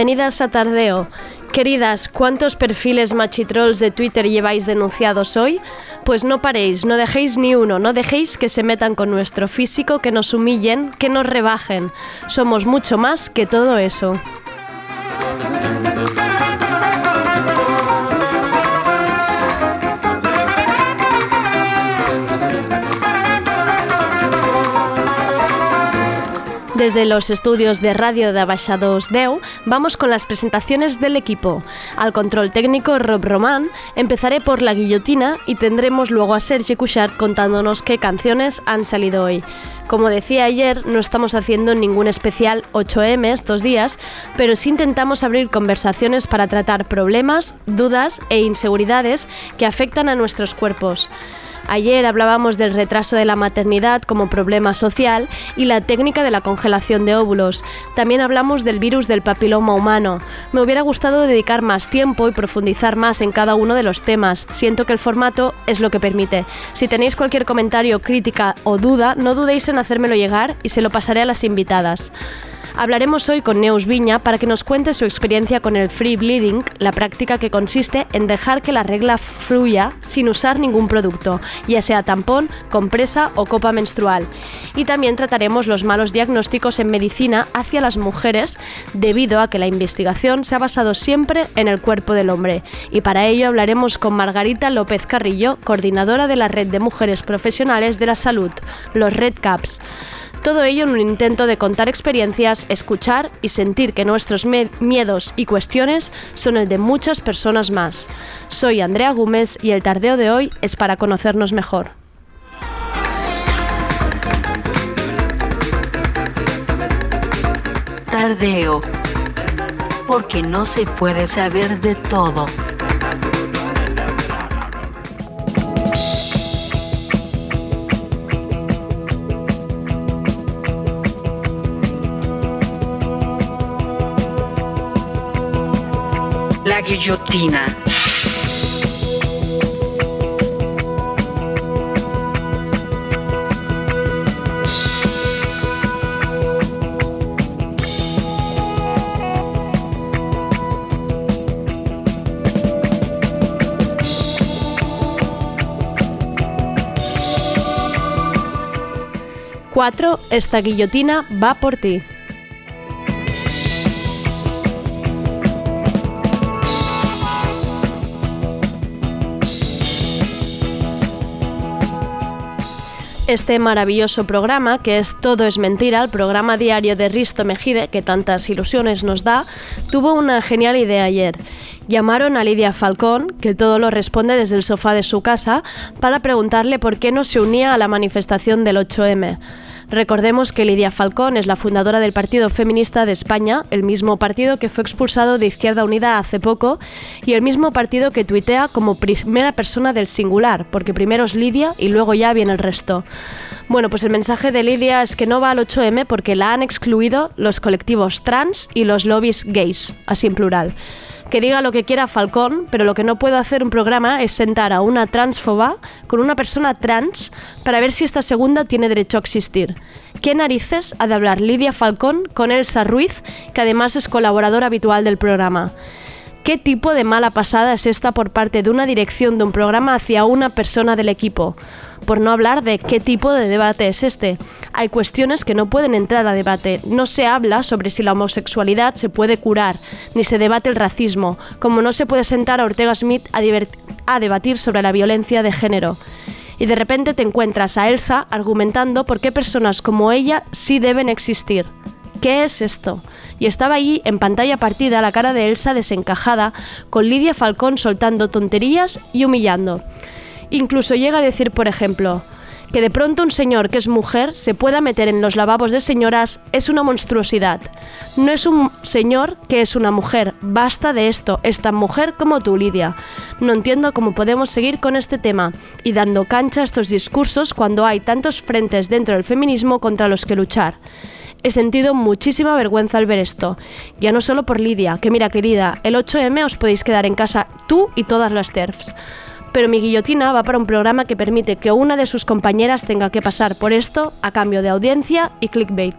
Bienvenidas a Tardeo. Queridas, ¿cuántos perfiles machitrolls de Twitter lleváis denunciados hoy? Pues no paréis, no dejéis ni uno, no dejéis que se metan con nuestro físico, que nos humillen, que nos rebajen. Somos mucho más que todo eso. Desde los estudios de radio de Abaixados Deu, vamos con las presentaciones del equipo. Al control técnico Rob Román, empezaré por la guillotina y tendremos luego a Sergi Cushart contándonos qué canciones han salido hoy. Como decía ayer, no estamos haciendo ningún especial 8M estos días, pero sí intentamos abrir conversaciones para tratar problemas, dudas e inseguridades que afectan a nuestros cuerpos. Ayer hablábamos del retraso de la maternidad como problema social y la técnica de la congelación de óvulos. También hablamos del virus del papiloma humano. Me hubiera gustado dedicar más tiempo y profundizar más en cada uno de los temas. Siento que el formato es lo que permite. Si tenéis cualquier comentario, crítica o duda, no dudéis en hacérmelo llegar y se lo pasaré a las invitadas. Hablaremos hoy con Neus Viña para que nos cuente su experiencia con el free bleeding, la práctica que consiste en dejar que la regla fluya sin usar ningún producto, ya sea tampón, compresa o copa menstrual. Y también trataremos los malos diagnósticos en medicina hacia las mujeres debido a que la investigación se ha basado siempre en el cuerpo del hombre. Y para ello hablaremos con Margarita López Carrillo, coordinadora de la Red de Mujeres Profesionales de la Salud, los Red Caps. Todo ello en un intento de contar experiencias, escuchar y sentir que nuestros miedos y cuestiones son el de muchas personas más. Soy Andrea Gómez y el tardeo de hoy es para conocernos mejor. Tardeo. Porque no se puede saber de todo. Guillotina. Cuatro, esta guillotina va por ti. Este maravilloso programa, que es Todo es Mentira, el programa diario de Risto Mejide, que tantas ilusiones nos da, tuvo una genial idea ayer. Llamaron a Lidia Falcón, que todo lo responde desde el sofá de su casa, para preguntarle por qué no se unía a la manifestación del 8M. Recordemos que Lidia Falcón es la fundadora del Partido Feminista de España, el mismo partido que fue expulsado de Izquierda Unida hace poco y el mismo partido que tuitea como primera persona del singular, porque primero es Lidia y luego ya viene el resto. Bueno, pues el mensaje de Lidia es que no va al 8M porque la han excluido los colectivos trans y los lobbies gays, así en plural que diga lo que quiera Falcón, pero lo que no puede hacer un programa es sentar a una transfoba con una persona trans para ver si esta segunda tiene derecho a existir. ¿Qué narices ha de hablar Lidia Falcón con Elsa Ruiz, que además es colaboradora habitual del programa? ¿Qué tipo de mala pasada es esta por parte de una dirección de un programa hacia una persona del equipo? Por no hablar de qué tipo de debate es este. Hay cuestiones que no pueden entrar a debate. No se habla sobre si la homosexualidad se puede curar, ni se debate el racismo, como no se puede sentar a Ortega Smith a, a debatir sobre la violencia de género. y de repente te encuentras a Elsa argumentando por qué personas como ella sí deben existir. ¿Qué es esto? Y estaba allí en pantalla partida la cara de Elsa desencajada, con Lidia Falcón soltando tonterías y humillando. Incluso llega a decir, por ejemplo, que de pronto un señor que es mujer se pueda meter en los lavabos de señoras es una monstruosidad. No es un señor que es una mujer. Basta de esto. Es tan mujer como tú, Lidia. No entiendo cómo podemos seguir con este tema y dando cancha a estos discursos cuando hay tantos frentes dentro del feminismo contra los que luchar. He sentido muchísima vergüenza al ver esto. Ya no solo por Lidia, que mira querida, el 8M os podéis quedar en casa tú y todas las TERFs pero mi guillotina va para un programa que permite que una de sus compañeras tenga que pasar por esto a cambio de audiencia y clickbait.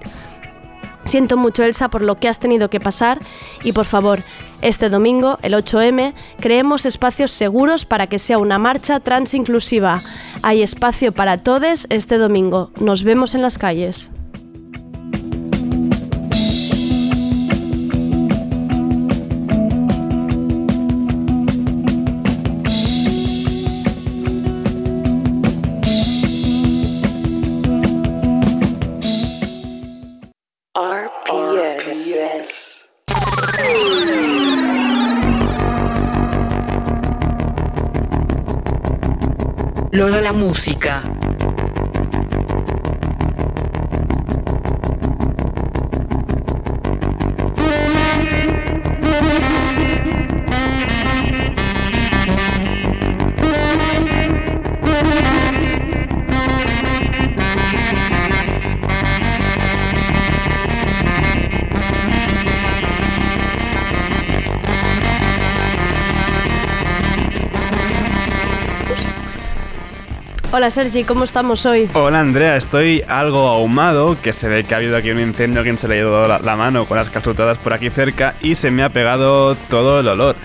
Siento mucho, Elsa, por lo que has tenido que pasar y por favor, este domingo, el 8M, creemos espacios seguros para que sea una marcha trans inclusiva. Hay espacio para todos este domingo. Nos vemos en las calles. Lo de la música. Hola Sergi, ¿cómo estamos hoy? Hola Andrea, estoy algo ahumado, que se ve que ha habido aquí un incendio, quien se le ha ido la, la mano con las calzutadas por aquí cerca y se me ha pegado todo el olor.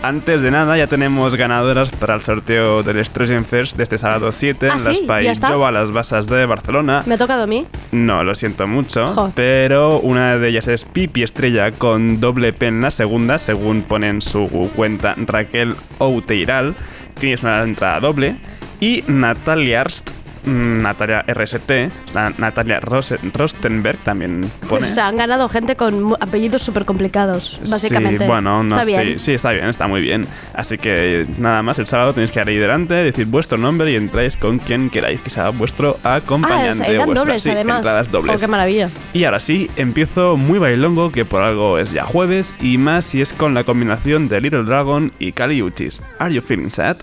Antes de nada, ya tenemos ganadoras para el sorteo del Strogen Fest de este sábado 7 ¿Ah, en sí? las ¿Ya País? Jova, las Basas de Barcelona. ¿Me ha tocado a mí? No, lo siento mucho, Jo. pero una de ellas es Pipi Estrella con doble P en la segunda, según pone en su cuenta Raquel Outeiral. Tienes una entrada doble. Y Natalia Arst, mm, Natalia RST, la Natalia Rose- Rostenberg también pone. O sea, han ganado gente con apellidos súper complicados, básicamente. Sí, bueno, no Está bien. Sí, sí, está bien, está muy bien. Así que nada más, el sábado tenéis que ir ahí delante, decir vuestro nombre y entráis con quien queráis que sea vuestro Ah, acompañante. sea, eran vuestra. dobles Sí, además. entradas dobles. Oh, qué maravilla. Y ahora sí, empiezo muy bailongo, que por algo es ya jueves, y más si es con la combinación de Little Dragon y Kali Uchis. ¿Are you feeling sad?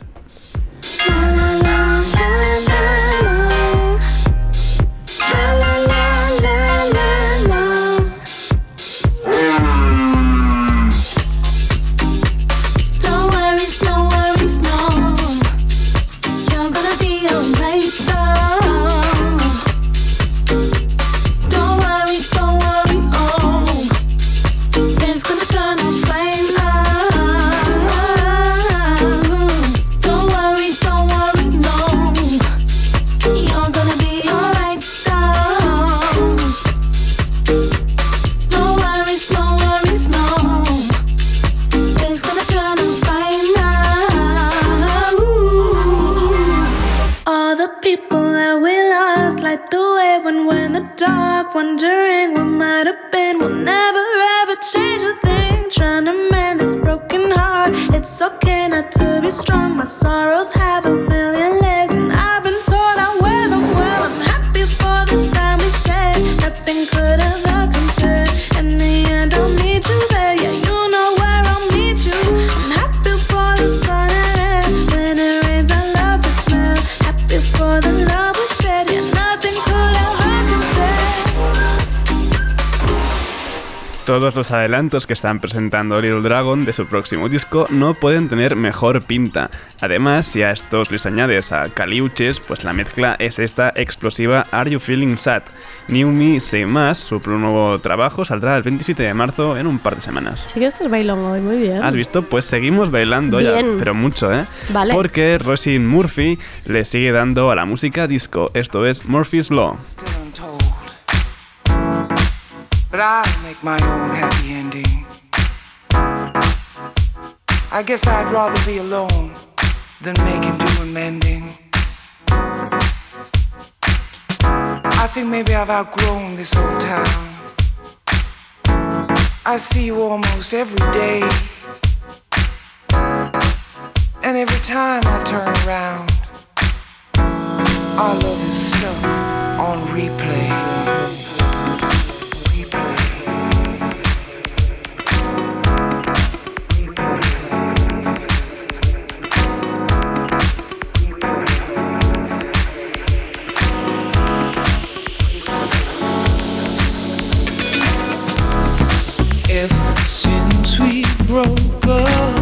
Todos los adelantos que están presentando Little Dragon de su próximo disco no pueden tener mejor pinta. Además, si a estos les añades a Caliuches, pues la mezcla es esta explosiva Are You Feeling Sad? New Me Say Más, su nuevo trabajo, saldrá el 27 de marzo en un par de semanas. Sí que estás bailando hoy, muy bien. ¿Has visto? Pues seguimos bailando ya, Bien. pero mucho, ¿eh? Vale. Porque Roisin Murphy le sigue dando a la música disco. Esto es Murphy's Law. But I make my own happy ending. I guess I'd rather be alone than making do and mending. I think maybe I've outgrown this old town. I see you almost every day. And every time I turn around, our love is stuck on replay. Broke up,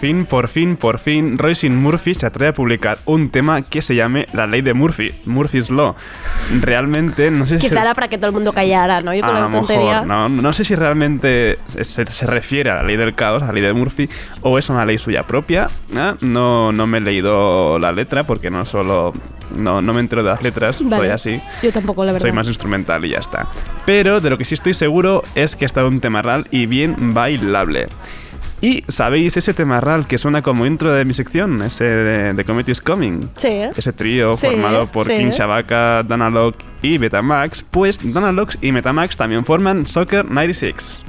fin, por fin, por fin, Roisin Murphy se atreve a publicar un tema que se llame La Ley de Murphy, Murphy's Law. Realmente, no sé si... Quizá era para que todo el mundo callara, ¿no? Yo a lo mejor, no, no sé si realmente se, se- se refiere a la ley del caos, a la ley de Murphy, o es una ley suya propia. ¿eh? No, no me he leído la letra porque no solo. No, no me entero de las letras, Vale. soy así. Yo tampoco, la verdad. Soy más instrumental y ya está. Pero de lo que sí estoy seguro es que ha estado un tema real y bien bailable. Y sabéis ese tema real que suena como intro de mi sección, ese de, de Comet is Coming. Sí, ¿eh? Ese trío Sí, formado por sí. King Shabaka, Danalog y Betamax, pues Danalog y Metamax también forman Soccer 96.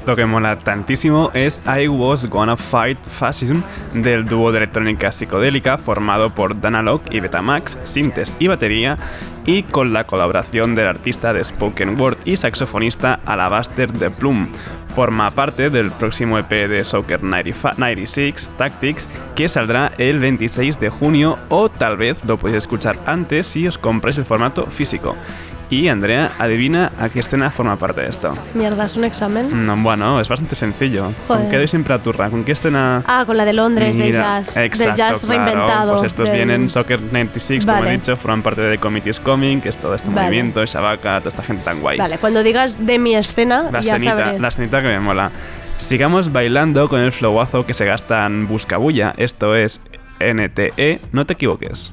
Esto que mola tantísimo es I Was Gonna Fight Fascism del dúo de electrónica psicodélica formado por Danalog y Betamax, sintes y batería y con la colaboración del artista de spoken word y saxofonista Alabaster de Plum. Forma parte del próximo EP de Soccer 95 96 Tactics que saldrá el 26 de junio o tal vez lo podéis escuchar antes si os compráis el formato físico. Y Andrea, adivina a qué escena forma parte de esto. Mierda, es un examen. No, bueno, es bastante sencillo. Joder. ¿Con qué doy siempre a turra? ¿Con qué escena? Ah, con la de Londres, de Mira, jazz. del exacto, jazz claro. reinventado. Pues estos del- vienen Soccer 96, como Vale. he dicho, forman parte de The Committee is Coming, que es todo este Vale. movimiento, Shabaka, toda esta gente tan guay. Vale, cuando digas de mi escena, La ya escenita, sabré. la escenita que me mola. Sigamos bailando con el flowazo que se gasta en Buscabulla. Esto es NTE, no te equivoques.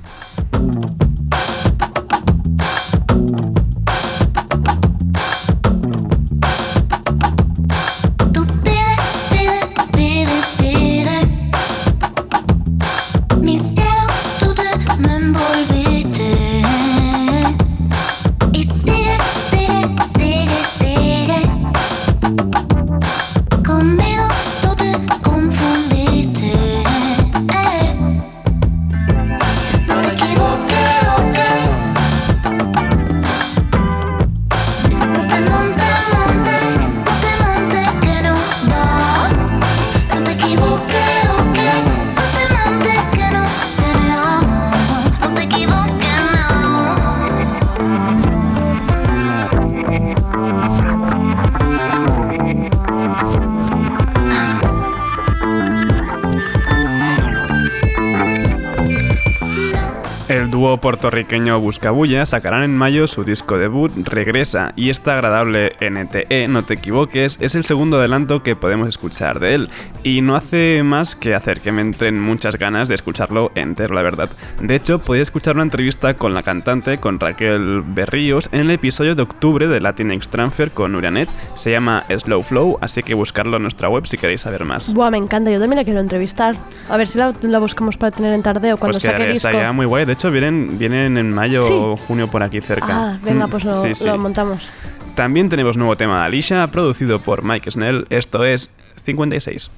Dúo puertorriqueño Buscabulla sacarán en mayo su disco debut Regresa y esta agradable NTE, no te equivoques, es el segundo adelanto que podemos escuchar de él y no hace más que hacer que me entren muchas ganas de escucharlo entero, la verdad. De hecho, podéis escuchar una entrevista con la cantante, con Raquel Berríos, en el episodio de octubre de Latinx Transfer con Urianet, se llama Slow Flow, así que buscarlo en nuestra web si queréis saber más. Buah, me encanta, yo también la quiero entrevistar. A ver si la, la buscamos para tener en tardeo cuando Pues que saque disco. estaría muy guay. De hecho, vienen, vienen en mayo Sí. o junio por aquí cerca. Ah, venga, pues lo, sí, sí. lo montamos. También tenemos nuevo tema de Alicia, producido por Mike Snell. Esto es 56.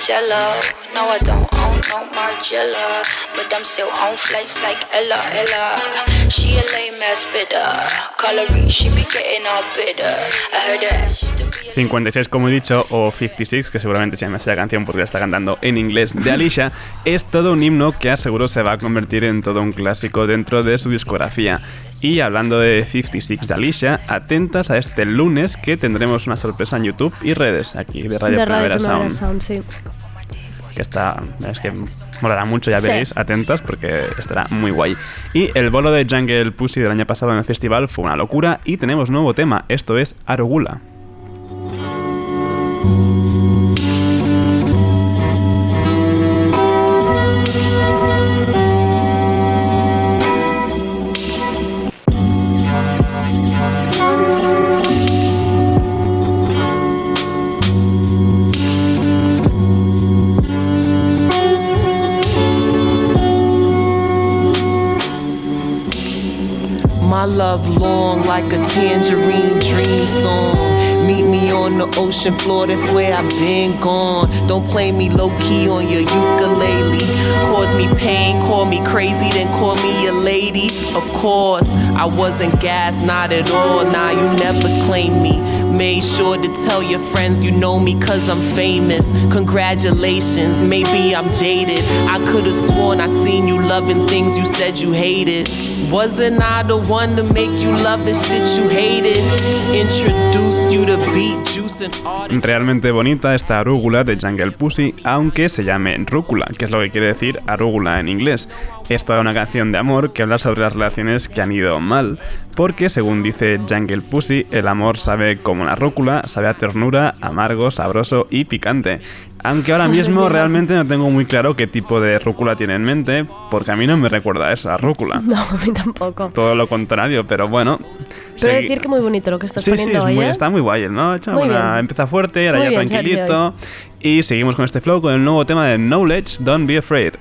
Jello. No, I don't own no Margiela, but I'm still on flights like Ella Ella. She a lame ass bitter. Colorie, she be getting all bitter. I heard her ass used to 56, como he dicho, o 56, que seguramente se llama esa canción porque la está cantando en inglés de Alicia, es todo un himno que aseguro se va a convertir en todo un clásico dentro de su discografía. Y hablando de 56 de Alicia, atentas a este lunes que tendremos una sorpresa en YouTube y redes aquí de Radio de Radio Primavera Primavera Sound. Sound, sí. que está es que molará mucho ya Sí. veréis atentas porque estará muy guay y el bolo de Jungle Pussy del año pasado en el festival fue una locura y tenemos nuevo tema esto es Arugula like a tangerine dream song. Meet on the ocean floor, that's where I've been gone. Don't play me low key on your ukulele. Cause me pain, call me crazy, then call me a lady. Of course, I wasn't gas, not at all. Nah, you never claimed me. Made sure to tell your friends you know me cause I'm famous. Congratulations, maybe I'm jaded. I could've sworn I seen you loving things you said you hated. Wasn't I the one to make you love the shit you hated? Introduced you to beat. Realmente bonita esta arúgula de Jungle Pussy aunque se llame rúcula que es lo que quiere decir arúgula en inglés es toda una canción de amor que habla sobre las relaciones que han ido mal porque según dice Jungle Pussy el amor sabe como la rúcula sabe a ternura amargo sabroso y picante aunque ahora mismo realmente no tengo muy claro qué tipo de rúcula tiene en mente, porque a mí no me recuerda a esa rúcula. No, a mí tampoco. Todo lo contrario, pero bueno. Pero decir que muy bonito lo que estás Sí, sí, poniendo es hoy, muy- ¿eh? está muy guay, ¿no? Muy bien. empieza fuerte, ahora Muy ya bien, tranquilito. Y seguimos con este flow con el nuevo tema de Knowledge, Don't Be Afraid.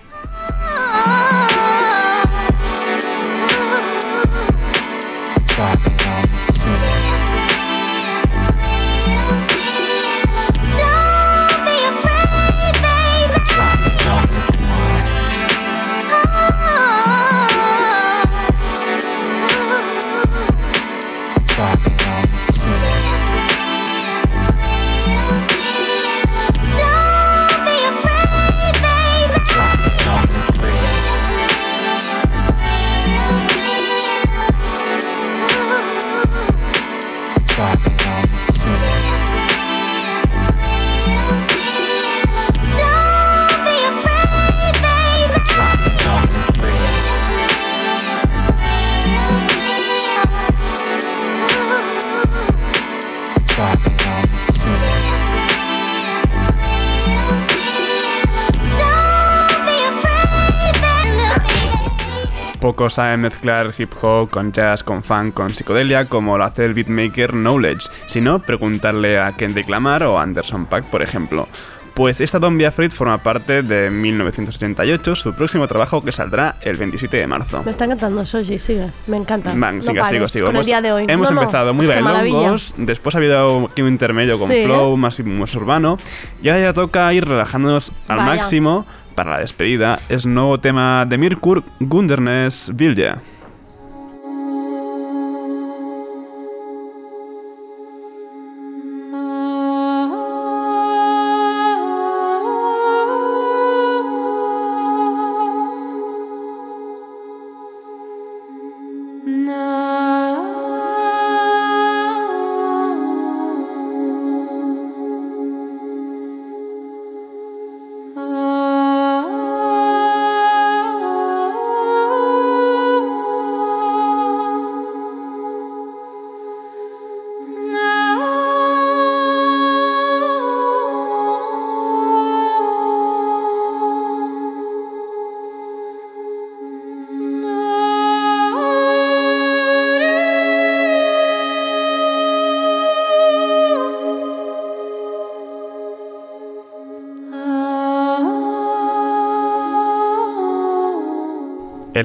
Saben mezclar hip hop con jazz, con funk, con psicodelia, como lo hace el beatmaker Knowledge. Si no, preguntarle a Kendrick Lamar o Anderson Paak, por ejemplo. Pues esta Don Biafrit forma parte de 1988, su próximo trabajo que saldrá el 27 de marzo. Me está encantando, Soji, sigue. Me encanta. Van, No siga, sigo, pares sigo. Con el Hemos, día de hoy. hemos No, no, empezado muy que maravilla. bailongos, después ha habido aquí un intermedio con Sí, flow más, más urbano, y ahora ya toca ir relajándonos al Vaya. máximo para la despedida. Es nuevo tema de Mirkur, Gundernes Vilja.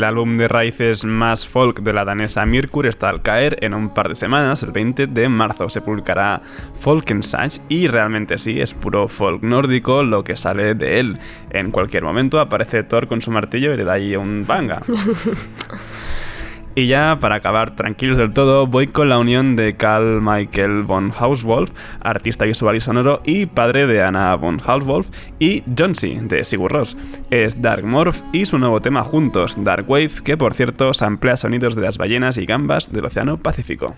Álbum de raíces más folk de la danesa Mirkur está al caer en un par de semanas, el 20 de marzo. Se publicará Folkensage y realmente sí, es puro folk nórdico lo que sale de él. En cualquier momento aparece Thor con su martillo y le da ahí un banga. Y ya para acabar tranquilos del todo, voy con la unión de Carl Michael von Hauswolf, artista visual y sonoro y padre de Anna von Hauswolf, y Johnsy de Sigur Rós. Es Dark Morph y su nuevo tema juntos, Dark Wave, que por cierto samplea sonidos de las ballenas y gambas del Océano Pacífico.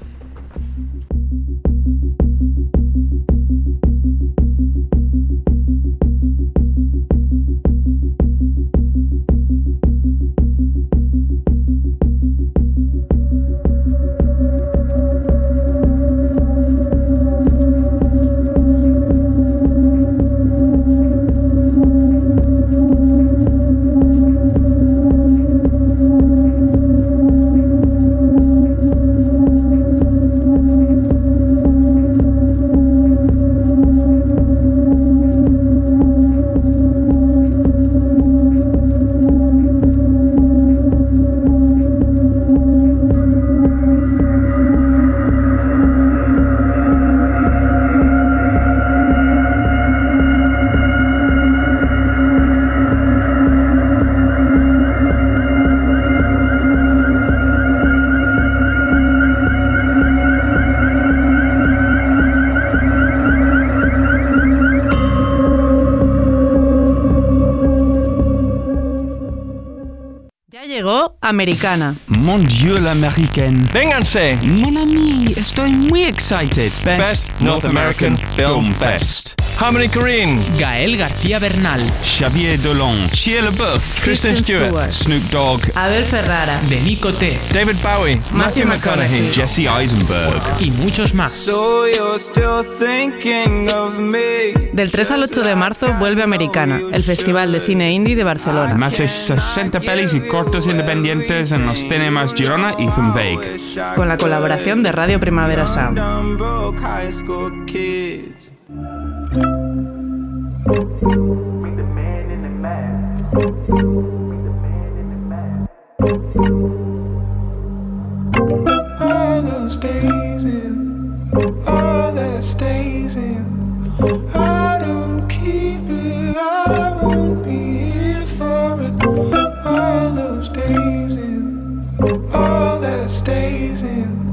Americana. Mon Dieu, l'américaine. Vénganse! Mon ami, estoy muy excited. Best Best North American Film Fest. Harmony Korine, Gaël García Bernal, Xavier Dolan, Shia LaBeouf, Kristen Stewart, Snoop Dogg, Abel Ferrara. Denis Coté, David Bowie, Matthew McConaughey. Jesse Eisenberg. Y muchos más. Del 3 al 8 de marzo vuelve Americana, el Festival de Cine Indie de Barcelona. Más de 60 pelis y cortos independientes en los cinemas Girona y Zumweg. Con la colaboración de Radio Primavera Sound. Days in, all that stays in. I don't keep it, I won't be here for it. All those days in, all that stays in.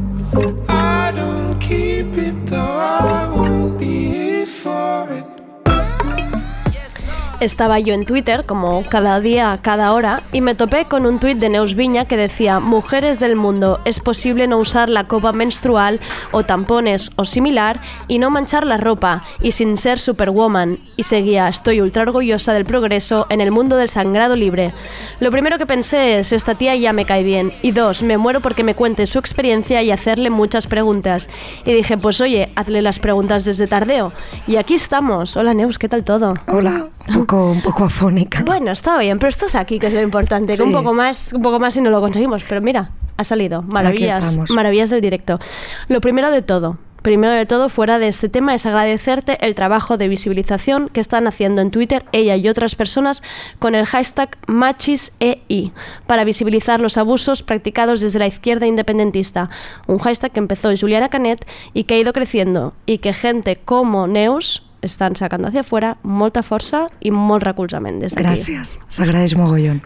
Estaba yo en Twitter, como cada día, cada hora, y me topé con un tuit de Neus Viña que decía: Mujeres del mundo, es posible no usar la copa menstrual o tampones o similar y no manchar la ropa, y sin ser superwoman. Y seguía: Estoy ultra orgullosa del progreso en el mundo del sangrado libre. Lo primero que pensé es: Esta tía ya me cae bien. Y dos, me muero porque me cuente su experiencia y hacerle muchas preguntas. Y dije: Pues oye, hazle las preguntas desde tardeo. Y aquí estamos. Hola Neus, ¿qué tal todo? Hola, poco, un poco afónica. Bueno, está bien, pero estás aquí, que es lo importante. Que Sí. un poco más, un poco más y no lo conseguimos. Pero mira, ha salido. Maravillas, maravillas del directo. Lo primero de todo. Primero de todo, fuera de este tema, es agradecerte el trabajo de visibilización que están haciendo en Twitter ella y otras personas con el hashtag MachisEI para visibilizar los abusos practicados desde la izquierda independentista. Un hashtag que empezó Juliana Canet y que ha ido creciendo y que gente como Neus estan sacando hacia afuera molta força i molt recolzament des d'aquí. Gràcies, s'agraeix mogollon.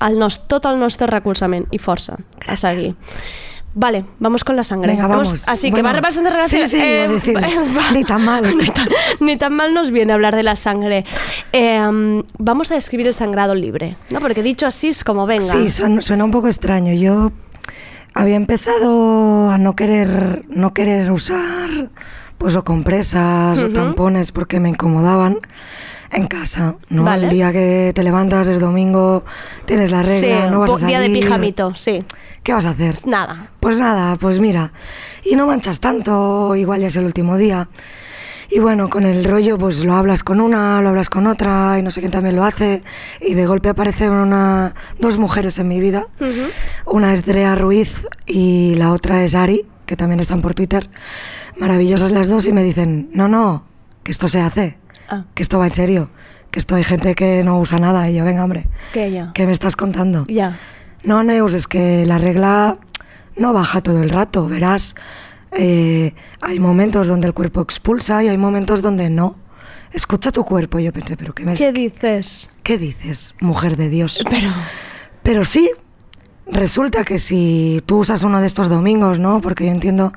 El nos, tot el nostre recolzament i força a seguir. Vale, vamos con la sangre. Venga, vamos. Así que Bueno, va bastante relación. sí, sí, decir, ni tan mal. ni, tan, ni tan mal nos viene hablar de la sangre. Eh, vamos a describir el sangrado libre, ¿no? Porque dicho así es como venga. Sí, son- suena un poco extraño. Yo había empezado a no querer, no querer usar pues o compresas o Ujú. tampones porque me incomodaban en casa, ¿no? Vale. El día que te levantas es domingo, tienes la regla, Sí, no vas a salir. día de pijamito, sí. ¿Qué vas a hacer? Nada. Pues nada, pues mira, y no manchas tanto, igual ya es el último día. Y bueno, con el rollo pues lo hablas con una, lo hablas con otra y no sé quién también lo hace y de golpe aparecen una, dos mujeres en mi vida. Una es Drea Ruiz y la otra es Ari, que también están por Twitter. Maravillosas las dos y me dicen, no, no, que esto se hace, Ah. que esto va en serio, que esto hay gente que no usa nada. Y yo, venga, hombre, ya. ¿qué me estás contando? Ya. No, Neus, es que la regla no baja todo el rato, verás. Eh, hay momentos donde el cuerpo expulsa y hay momentos donde no. Escucha tu cuerpo. Yo pensé, ¿pero qué me ¿Qué dices? ¿Qué dices, mujer de Dios? Pero... Pero sí, resulta que si tú usas uno de estos domingos, ¿no? Porque yo entiendo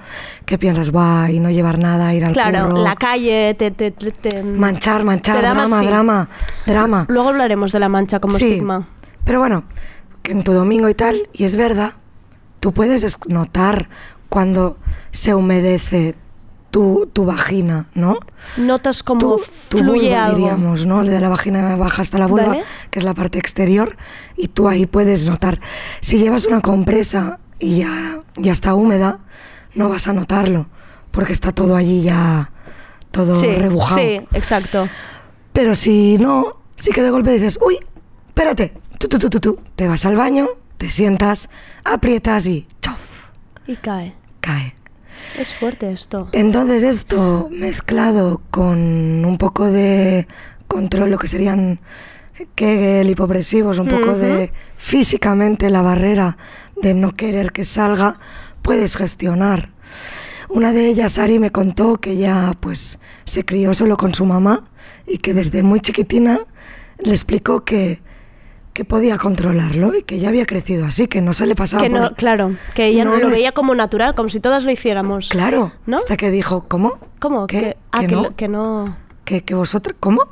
que piensas, guay, no llevar nada, ir al Claro, curro, la calle te... te, te- te- manchar, manchar, drama, drama, drama. Luego hablaremos de la mancha como Sí, estigma. Pero bueno, que en tu domingo y tal, y es verdad, tú puedes es- notar cuando se humedece tu, tu vagina, ¿no? Notas como tu, tu fluye vulva, algo. diríamos, ¿no? De la vagina baja hasta la vulva, Vale. que es la parte exterior, y tú ahí puedes notar. Si llevas una compresa y ya, ya está húmeda, no vas a notarlo, porque está todo allí ya, todo sí, rebujado. Sí, exacto. Pero si no, sí que de golpe dices, uy, espérate, tú, tú, tú, tú, tú, te vas al baño, te sientas, aprietas y chof, Y cae. cae. Es fuerte esto. Entonces esto mezclado con un poco de control, lo que serían Kegel, hipopresivos, un poco de físicamente la barrera de no querer que salga, puedes gestionar. Una de ellas, Ari, me contó que ella pues se crió solo con su mamá y que desde muy chiquitina le explicó que, que podía controlarlo y que ya había crecido así, que no se le pasaba Que no, por- claro, que ella No lo les- veía como natural, como si todas lo hiciéramos. Claro, ¿No? hasta que dijo, ¿cómo? ¿Cómo? Que, ah, ¿Que que, no? que no. ¿Que, que vosotros, ¿cómo?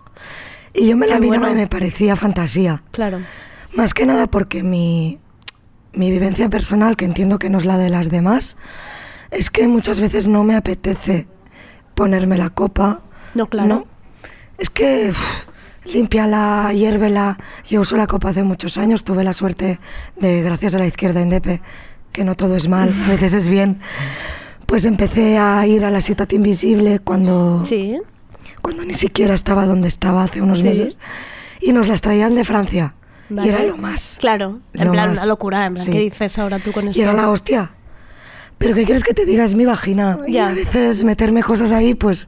Y yo me la miraba bueno. y me parecía fantasía. Claro. Más que nada porque mi, mi vivencia personal, que entiendo que no es la de las demás, es que muchas veces no me apetece ponerme la copa. No, claro. No. Es que límpiala, hiérvela. Yo uso la copa hace muchos años, tuve la suerte de, gracias a la izquierda indepe, que no todo es mal, a veces es bien. Pues empecé a ir a la ciudad invisible cuando, Sí. cuando ni siquiera estaba donde estaba hace unos Sí. meses. Y nos las traían de Francia. Vale. Y era lo más. Claro, en plan, más. una locura. En plan, Sí. ¿qué dices ahora tú con esto? Y era la hostia. Pero ¿qué quieres que te diga? Es mi vagina. Y Ya. a veces meterme cosas ahí, pues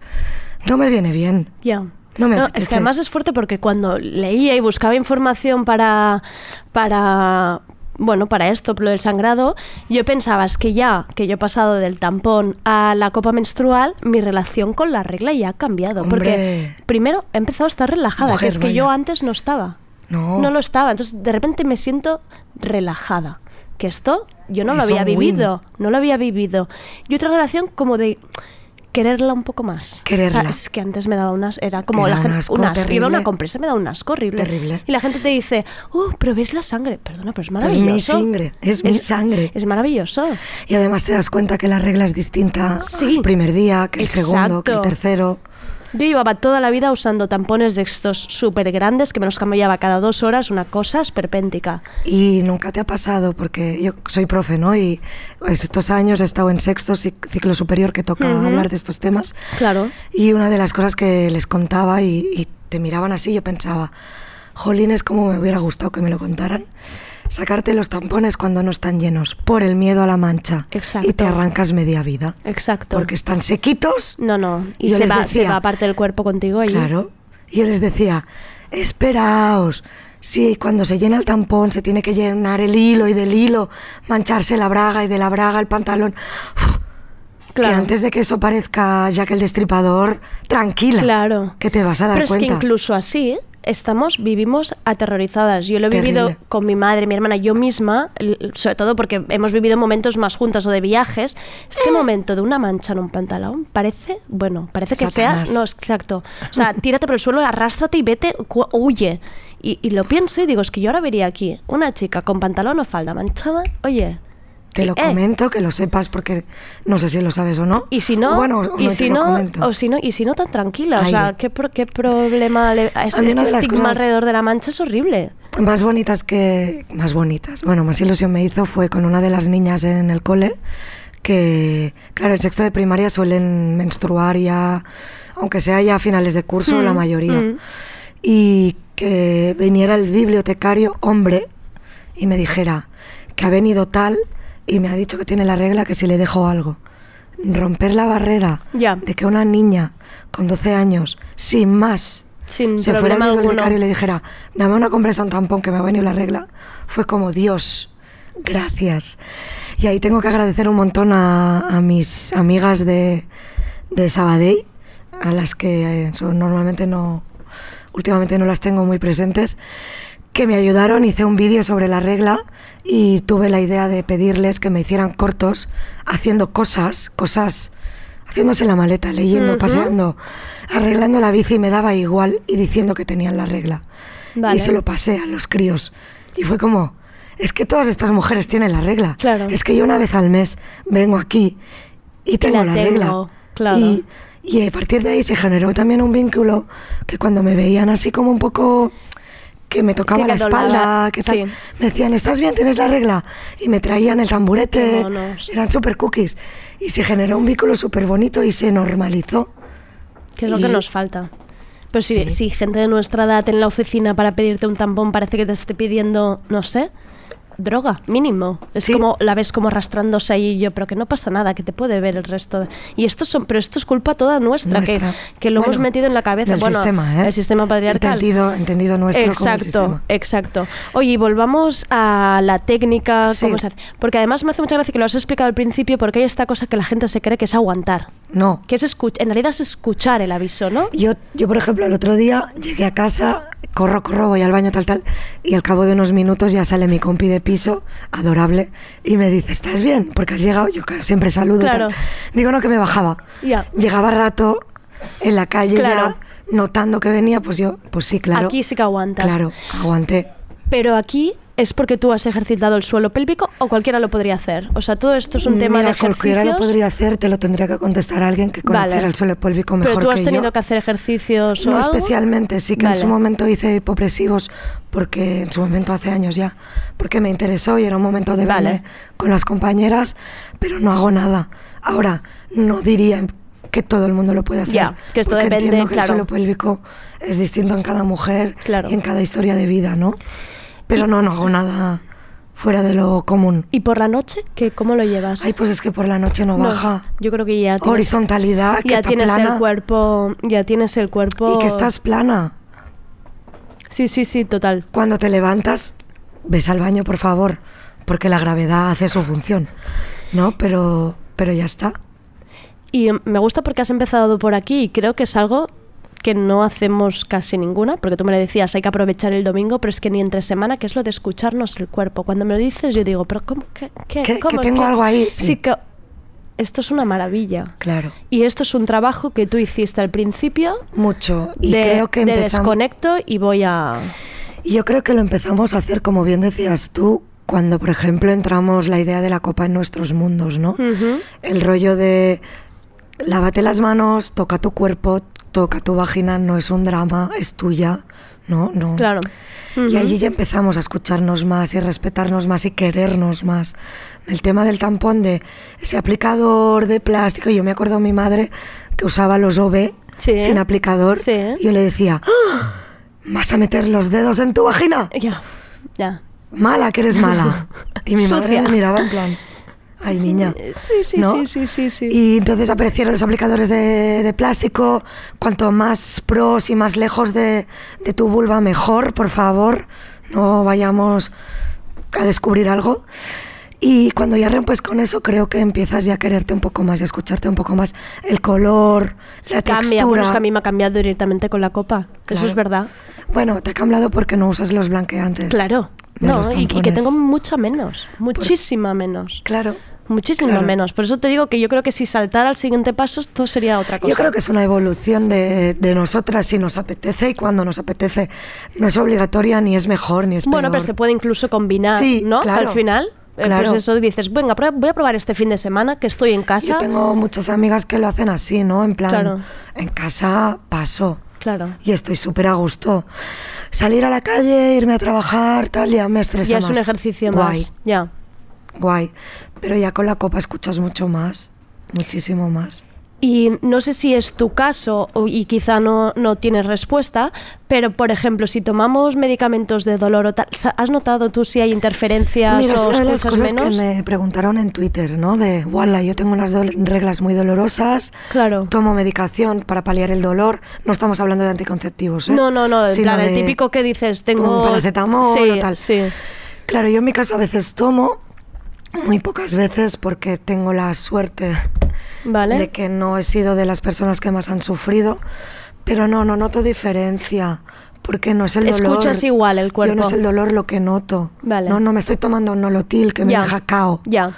no me viene bien. Ya. No me es apetece. que además es fuerte porque cuando leía y buscaba información para, para, bueno, para esto, lo del sangrado, yo pensaba es que ya que yo he pasado del tampón a la copa menstrual, mi relación con la regla ya ha cambiado. Porque primero he empezado a estar relajada, Mujer, que es que vaya. yo antes no estaba. No. No lo estaba. Entonces de repente me siento relajada. Que esto yo no lo había win. vivido. No lo había vivido. Y otra relación como de quererla un poco más. Quererla. O sea, es que antes me daba unas... Era como la un gente... asco un asco. Una compresa me da un asco horrible. Terrible. Y la gente te dice, oh, pero ves la sangre. Perdona, pero es Es maravilloso. mi sangre, es mi sangre. Es maravilloso. Y además te das cuenta que la regla es distinta Sí. el primer día, que el segundo, que el tercero. Yo llevaba toda la vida usando tampones de estos súper grandes que me los cambiaba cada dos horas, una cosa esperpéntica. Y nunca te ha pasado, porque yo soy profe, ¿no? Y estos años he estado en sexto cic- ciclo superior que toca hablar de estos temas. Claro. Y una de las cosas que les contaba y, y te miraban así, yo pensaba, jolines, cómo me hubiera gustado que me lo contaran. Sacarte los tampones cuando no están llenos, por el miedo a la mancha. Exacto. Y te arrancas media vida. Exacto. Porque están sequitos. No, no. Y, Y se, va, se decía- va parte del cuerpo contigo y Claro. Y yo les decía, esperaos. Sí, cuando se llena el tampón se tiene que llenar el hilo y del hilo mancharse la braga y de la braga el pantalón. Uf, Que Claro. antes de que eso parezca Jack el Destripador, tranquila. Claro. Que te vas a dar Pero es que incluso así estamos, vivimos aterrorizadas. Yo lo he Terrible. vivido con mi madre, mi hermana, yo misma, sobre todo porque hemos vivido momentos más juntas o de viajes. Este momento de una mancha en un pantalón parece, bueno, parece que Satanás. seas, no, exacto. O sea, tírate por el suelo, arrástrate y vete, huye. Y, y lo pienso y digo, es que yo ahora vería aquí una chica con pantalón o falda manchada, oye. Te lo eh, comento, que lo sepas, porque no sé si lo sabes o no. Y si no, bueno, o y no si no, o si no, y si no tan tranquila, o sea. ¿qué, pro- qué problema le, es, este estigma alrededor de la mancha es horrible. Más bonitas que... Más bonitas. Bueno, más ilusión me hizo fue con una de las niñas en el cole que, claro, en sexto de primaria suelen menstruar ya, aunque sea ya a finales de curso, Mm, la mayoría. mm. Y que viniera el bibliotecario hombre y me dijera que ha venido tal y me ha dicho que tiene la regla que si le dejo algo. Romper la barrera de que una niña con 12 años, sin más, Sin se fuera al bibliotecario y le dijera, dame una compresa, un tampón que me ha venido la regla, fue como Dios, gracias. Y ahí tengo que agradecer un montón a, a mis amigas de, de Sabadell, a las que eh, son- normalmente no, últimamente no las tengo muy presentes, que me ayudaron, hice un vídeo sobre la regla y tuve la idea de pedirles que me hicieran cortos haciendo cosas, cosas, haciéndose la maleta, leyendo, Ujú. paseando, arreglando la bici, me daba igual y diciendo que tenían la regla. Vale. Y se lo pasé a los críos. Y fue como, es que todas estas mujeres tienen la regla. Claro. Es que yo una vez al mes vengo aquí y tengo la la, tengo, regla. claro. Y, y a partir de ahí se generó también un vínculo que cuando me veían así como un poco que me tocaba Que la espalda, que tal, sí. me decían, ¿estás bien? ¿Tienes la regla? Y me traían el tamburete, eran super cookies. Y se generó un vínculo súper bonito y se normalizó. Que es lo que nos falta. Pero si, Sí. si gente de nuestra edad en la oficina para pedirte un tampón parece que te esté pidiendo, no sé, droga, mínimo. Es Sí. como la ves como arrastrándose ahí y yo, pero que no pasa nada, que te puede ver el resto. de- Y esto son, pero esto es culpa toda nuestra, Nuestra. Que, que lo hemos metido en la cabeza. del bueno, sistema, ¿eh? el sistema patriarcal. Entendido, entendido nuestro como el Exacto, sistema. exacto. Oye, y volvamos a la técnica, Sí. cómo se hace. Porque además me hace mucha gracia que lo has explicado al principio, porque hay esta cosa que la gente se cree que es aguantar. No. Que es escuchar, en realidad es escuchar el aviso, ¿no? Yo, yo, por ejemplo, el otro día llegué a casa, corro, corro, voy al baño, tal, tal, y al cabo de unos minutos ya sale mi compi de piso, adorable, y me dice, ¿estás bien? Porque has llegado, yo siempre saludo. tal. Claro. Digo, no, que me bajaba. Llegaba rato en la calle Claro. ya, notando que venía, pues yo, pues sí, claro. Aquí sí que aguantas. Claro, aguanté. Pero aquí es porque tú has ejercitado el suelo pélvico o cualquiera lo podría hacer. O sea, todo esto es un tema Mira, de ejercicios. cualquiera lo podría hacer, te lo tendría que contestar a alguien que Vale. conociera el suelo pélvico mejor Pero tú has que tenido yo. que hacer ejercicios o No algo? especialmente, sí que Vale. en su momento hice hipopresivos, porque en su momento hace años ya, porque me interesó y era un momento de verme Vale. con las compañeras, pero no hago nada. Ahora, no diría que todo el mundo lo puede hacer. Ya, que esto porque depende, entiendo que claro. el suelo pélvico es distinto en cada mujer Claro. y en cada historia de vida, ¿no? Pero no, no hago nada fuera de lo común. ¿Y por la noche? ¿Qué, ¿Cómo lo llevas? Ay, pues es que por la noche no, No, baja. yo creo que ya tienes, Horizontalidad, que ya está tienes plana. el cuerpo, ya tienes el cuerpo. Y que estás plana. Sí, sí, sí, total. Cuando te levantas, ves al baño, por favor, porque la gravedad hace su función, ¿no? Pero, pero ya está. Y me gusta porque has empezado por aquí y creo que es algo que no hacemos casi ninguna, porque tú me lo decías, hay que aprovechar el domingo, pero es que ni entre semana, que es lo de escucharnos el cuerpo. Cuando me lo dices, yo digo, pero ¿cómo? ¿Qué? qué, Que- cómo? que Es tengo algo ahí, sí. que esto es una maravilla. Claro. Y esto es un trabajo que tú hiciste al principio. Mucho. Y de, creo que de empezamos. desconecto y voy a... Y yo creo que lo empezamos a hacer, como bien decías tú, cuando, por ejemplo, entramos la idea de la copa en nuestros mundos, ¿no? El rollo de lávate las manos, toca tu cuerpo, toca tu vagina, no es un drama, es tuya, ¿no? no. Claro. Y allí ya empezamos a escucharnos más y respetarnos más y querernos más. El tema del tampón de ese aplicador de plástico, yo me acuerdo de mi madre que usaba los OB Sí. sin aplicador, Sí. yo le decía, "¡Ah! ¿vas a meter los dedos en tu vagina? Ya, ya. Mala, que eres mala. Y mi madre me miraba en plan, ay niña. Sí, sí, ¿no? sí, sí, sí, sí. Y entonces aparecieron los aplicadores de, de plástico. Cuanto más pros y más lejos de, de tu vulva, mejor, por favor. No vayamos a descubrir algo. Y cuando ya rompes con eso, creo que empiezas ya a quererte un poco más y a escucharte un poco más el color, la Cambia, textura. bueno, es que a mí me ha cambiado directamente con la copa. Eso es verdad. Bueno, te ha cambiado porque no usas los blanqueantes. Claro. No, y, y que tengo mucha menos, muchísima menos. Claro. Muchísima Claro. menos. Por eso te digo que yo creo que si saltara al siguiente paso, esto sería otra cosa. Yo creo que es una evolución de, de nosotras si nos apetece y cuando nos apetece. No es obligatoria ni es mejor ni es Bueno, pero peor. se puede incluso combinar, Sí, ¿no? claro. Al final, Claro. pues eso dices, venga, voy a probar este fin de semana que estoy en casa. Yo tengo muchas amigas que lo hacen así, ¿no? En plan, Claro. en casa paso. Claro. Y estoy súper a gusto. Salir a la calle, irme a trabajar, tal, ya me estresa Ya es más. un ejercicio Guay, más. Ya. guay. Pero ya con la copa escuchas mucho más, muchísimo más. Y no sé si es tu caso y quizá no, no tienes respuesta, pero por ejemplo, si tomamos medicamentos de dolor o tal, ¿has notado tú si hay interferencias Mira, es o una de las cosas menos? que me preguntaron en Twitter, ¿no? De, wala, yo tengo unas reglas muy dolorosas, Claro. tomo medicación para paliar el dolor. No estamos hablando de anticonceptivos, ¿eh? No, no, no, en Sino plan, el de típico que dices, tengo... un paracetamol sí, o tal. Sí, Claro, yo en mi caso a veces tomo, muy pocas veces porque tengo la suerte ¿vale? de que no he sido de las personas que más han sufrido, pero no, no noto diferencia. Porque no es el dolor. Escuchas igual el cuerpo. Yo no es el dolor lo que noto. Vale. No, no me estoy tomando un nolotil que me Ya. deja cao. Ya,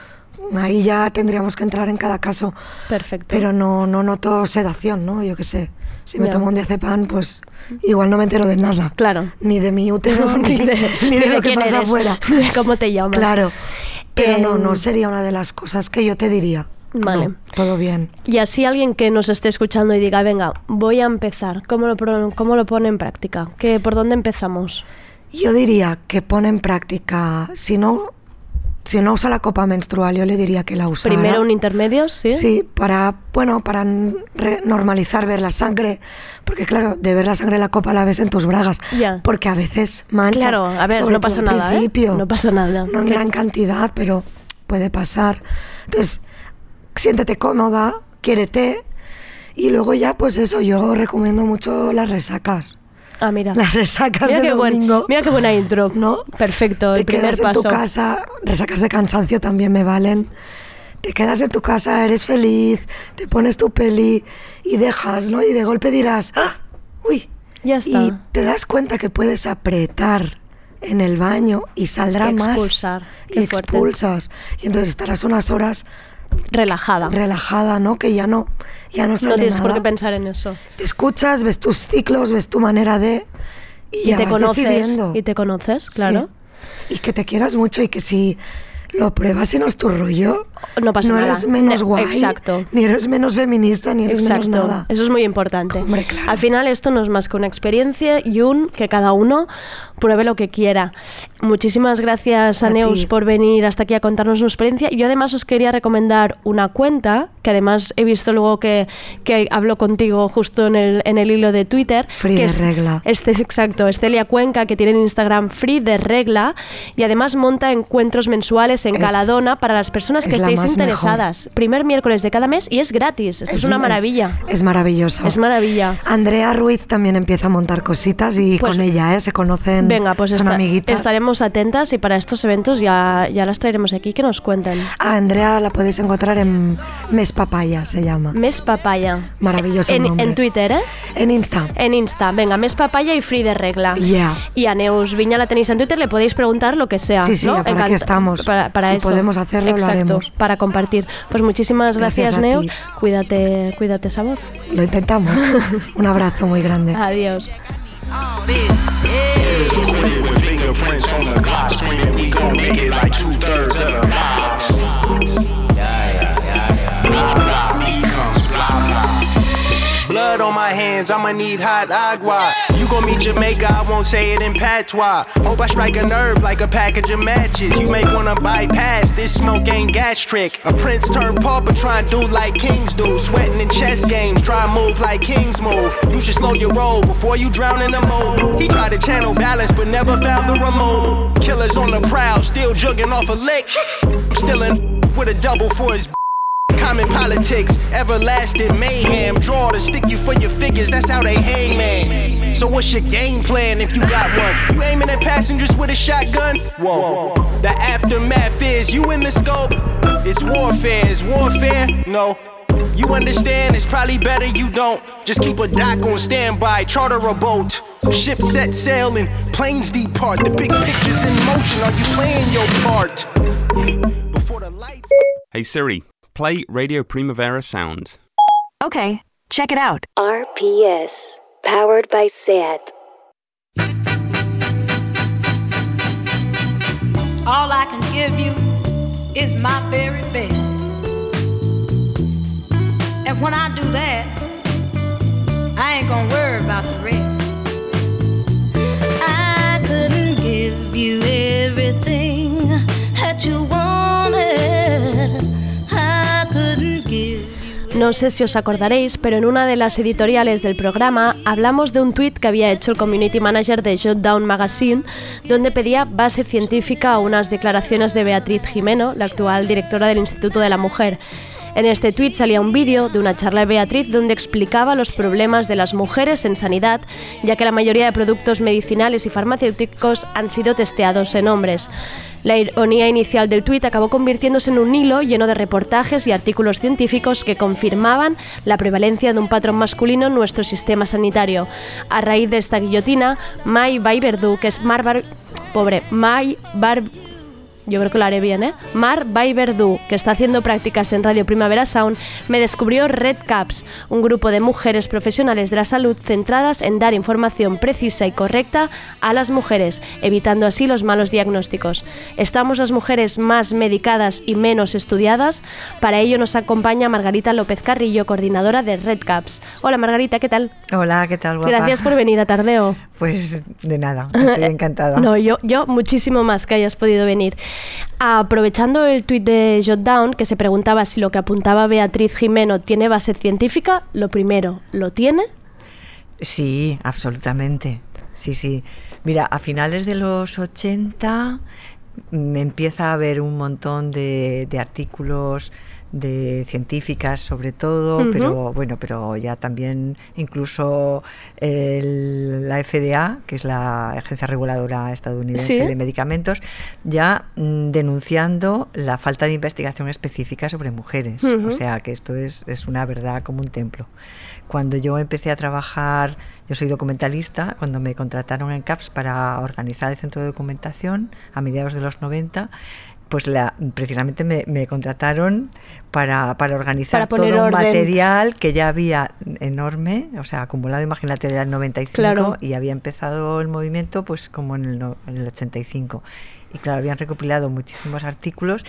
Ahí ya tendríamos que entrar en cada caso. perfecto. Pero no, no noto sedación, ¿no? Yo qué sé. Si me Ya. tomo un diazepam, pues igual no me entero de nada. Claro. Ni de mi útero, ni, de, ni de ni lo que pasa eres, afuera. de cómo te llamas. Claro. Pero no, Em, no sería una de las cosas que yo te diría. Vale. No, todo bien. Y así alguien que nos esté escuchando y diga, venga, voy a empezar, ¿cómo lo, cómo lo pone en práctica? ¿Qué, ¿Por dónde empezamos? Yo diría que pone en práctica, si no, si no usa la copa menstrual, yo le diría que la usara. Primero un intermedio, ¿sí? Sí, para, bueno, para normalizar ver la sangre, porque claro, de ver la sangre la copa la ves en tus bragas, Ya. porque a veces manchas, Claro, a ver, sobre no pasa nada, ¿eh? No pasa nada. no en gran cantidad, pero puede pasar. Entonces, siéntete cómoda, quiérete, y luego ya, pues eso, yo recomiendo mucho las resacas. Ah, mira. Las resacas Mira de qué, buen- domingo. mira qué buena intro. ¿No? Perfecto, Te el primer quedas en paso. tu casa, resacas de cansancio también me valen. Te quedas en tu casa, eres feliz, te pones tu peli y dejas, ¿no? Y de golpe dirás, ¡ah! ¡Uy! Ya está. Y te das cuenta que puedes apretar en el baño y saldrá Y más. expulsar. Y fuerte. expulsas. Y entonces estarás unas horas Relajada. relajada, ¿no? Que ya no, ya no sale no tienes por qué pensar en eso. Te escuchas, ves tus ciclos, ves tu manera de... Y, Y ya te vas conoces. decidiendo. Y te conoces, claro. Sí. Y que te quieras mucho y que si lo pruebas y no es tu rollo, No pasa nada. eres menos Ne- guay, Exacto. ni eres menos feminista, ni eres Exacto, menos nada. eso es muy importante. Hombre, claro. Al final esto no es más que una experiencia y un que cada uno pruebe lo que quiera. Muchísimas gracias a, A Neus ti. por venir hasta aquí a contarnos su experiencia. Yo además os quería recomendar una cuenta que además he visto luego que, que habló contigo justo en el, en el hilo de Twitter. Free que de es- regla. Este es exacto, Estelia Cuenca, que tiene en Instagram Free de Regla y además monta encuentros mensuales en Es- Caladona para las personas que es estéis mejor. interesadas. Primer miércoles de cada mes y es gratis. Esto es, una maravilla. Es, maravilloso. Es maravilla. Andrea Ruiz también empieza a montar cositas y Pues- con ella, ¿eh? Se conocen, Venga, pues son esta- amiguitas. estaremos atentas y para estos eventos ya, ya las traeremos aquí que nos cuenten. A Andrea la podéis encontrar en Mes Papaya, se llama. Mes Papaya. Maravilloso En, nombre. en Twitter, ¿eh? En Insta. En Insta. Venga, Mes Papaya y Free de Regla. Ya. Y a Neus Viña la tenéis en Twitter, le podéis preguntar lo que sea. Sí, sí, ¿no? para qué estamos. Para, para Si eso. podemos hacerlo, lo Exacto, haremos. Para compartir. Pues muchísimas gracias, ti. Cuídate, cuídate esa voz. Lo intentamos. Un abrazo muy grande. Adiós. Blood on my hands, I'ma need hot agua. You gon' meet Jamaica, I won't say it in patois. Hope I strike a nerve like a package of matches. You may wanna bypass this smoke ain't gas trick. A prince turned pauper, try and do like kings do. Sweating in chess games, try move like kings move. You should slow your roll before you drown in the moat. He tried to channel balance, but never found the remote. Killers on the prowl, still jugging off a lick. Still in with a double for his Common politics, everlasting mayhem. Draw to stick you for your figures, that's how they hang, man. So, what's your game plan if you got one? You aiming at passengers with a shotgun? Whoa. The aftermath is you in the scope. It's warfare, is warfare? No. You understand, it's probably better you don't. Just keep a dock on standby, charter a boat. Ship set sailing, planes depart. The big picture's in motion. Are you playing your part? Hey Siri, play Radio Primavera Sound. Okay, check it out. RPS, powered by SAT. All I can give you is my very best. And when I do that, I ain't gonna worry about the rest. No sé si os acordaréis, pero en una de las editoriales del programa hablamos de un tuit que había hecho el community manager de Jotdown Magazine, donde pedía base científica a unas declaraciones de Beatriz Jimeno, la actual directora del Instituto de la Mujer. En este tuit salía un vídeo de una charla de Beatriz donde explicaba los problemas de las mujeres en sanidad, ya que la mayoría de productos medicinales y farmacéuticos han sido testeados en hombres. La ironía inicial del tuit acabó convirtiéndose en un hilo lleno de reportajes y artículos científicos que confirmaban la prevalencia de un patrón masculino en nuestro sistema sanitario. A raíz de esta guillotina, Mai Baiverdu, que es Mar Bar- pobre, Mai Bar yo creo que lo haré bien, ¿eh? Mar Verdú, que está haciendo prácticas en Radio Primavera Sound, me descubrió Red Caps, un grupo de mujeres profesionales de la salud centradas en dar información precisa y correcta a las mujeres, evitando así los malos diagnósticos. Estamos las mujeres más medicadas y menos estudiadas. Para ello nos acompaña Margarita López Carrillo, coordinadora de Red Caps. Hola Margarita, ¿qué tal? Hola, ¿qué tal, guapa? Gracias por venir a Tardeo. Pues de nada, estoy encantada. No, yo, yo muchísimo más que hayas podido venir. Aprovechando el tuit de Jotdown, que se preguntaba si lo que apuntaba Beatriz Jimeno tiene base científica, lo primero, ¿lo tiene? Sí, absolutamente. Sí, sí. Mira, a finales de los 80 me empieza a haber un montón de artículos de científicas sobre todo, pero bueno, pero ya también incluso el- la FDA, que es la agencia reguladora estadounidense Sí. de medicamentos, ya mm, denunciando la falta de investigación específica sobre mujeres. O sea que esto es, es una verdad como un templo. Cuando yo empecé a trabajar, yo soy documentalista, cuando me contrataron en CAPS para organizar el centro de documentación a mediados de los 90, pues la, precisamente me, me contrataron para, para organizar Para poner todo un orden. material que ya había enorme, o sea, acumulado, imagínate, era el 95 Claro. y había empezado el movimiento pues como en el, en el 85. Y claro, habían recopilado muchísimos artículos,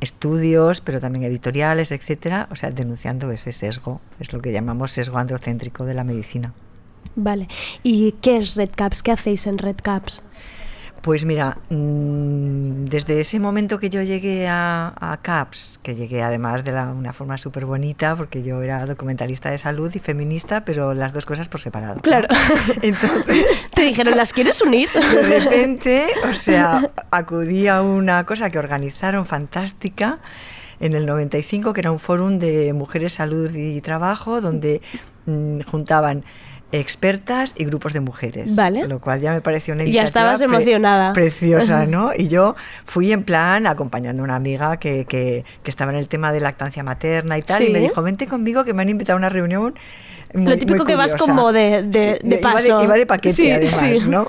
estudios, pero también editoriales, etcétera, o sea, denunciando ese sesgo, es lo que llamamos sesgo androcéntrico de la medicina. Vale. ¿Y qué es Red Caps? ¿Qué hacéis en Red Caps? Pues mira, mm, desde ese momento que yo llegué a, a CAPS, que llegué además de la- una forma súper bonita, porque yo era documentalista de salud y feminista, pero las dos cosas por separado. ¿no? Claro. Entonces, Te dijeron, ¿las quieres unir? de repente, o sea, acudí a una cosa que organizaron fantástica en el 95, que era un fórum de mujeres, salud y trabajo, donde mm, juntaban expertas y grupos de mujeres. Vale. Lo cual ya me pareció una Ya estabas pre- emocionada. Preciosa, ¿no? Y yo fui en plan acompañando a una amiga que, que, que estaba en el tema de lactancia materna y tal, y me Sí. dijo, vente conmigo que me han invitado a una reunión. muy- Lo típico que vas curiosa". como de- de- de iba paso. Iba de, paquete, Sí, además, sí. ¿no?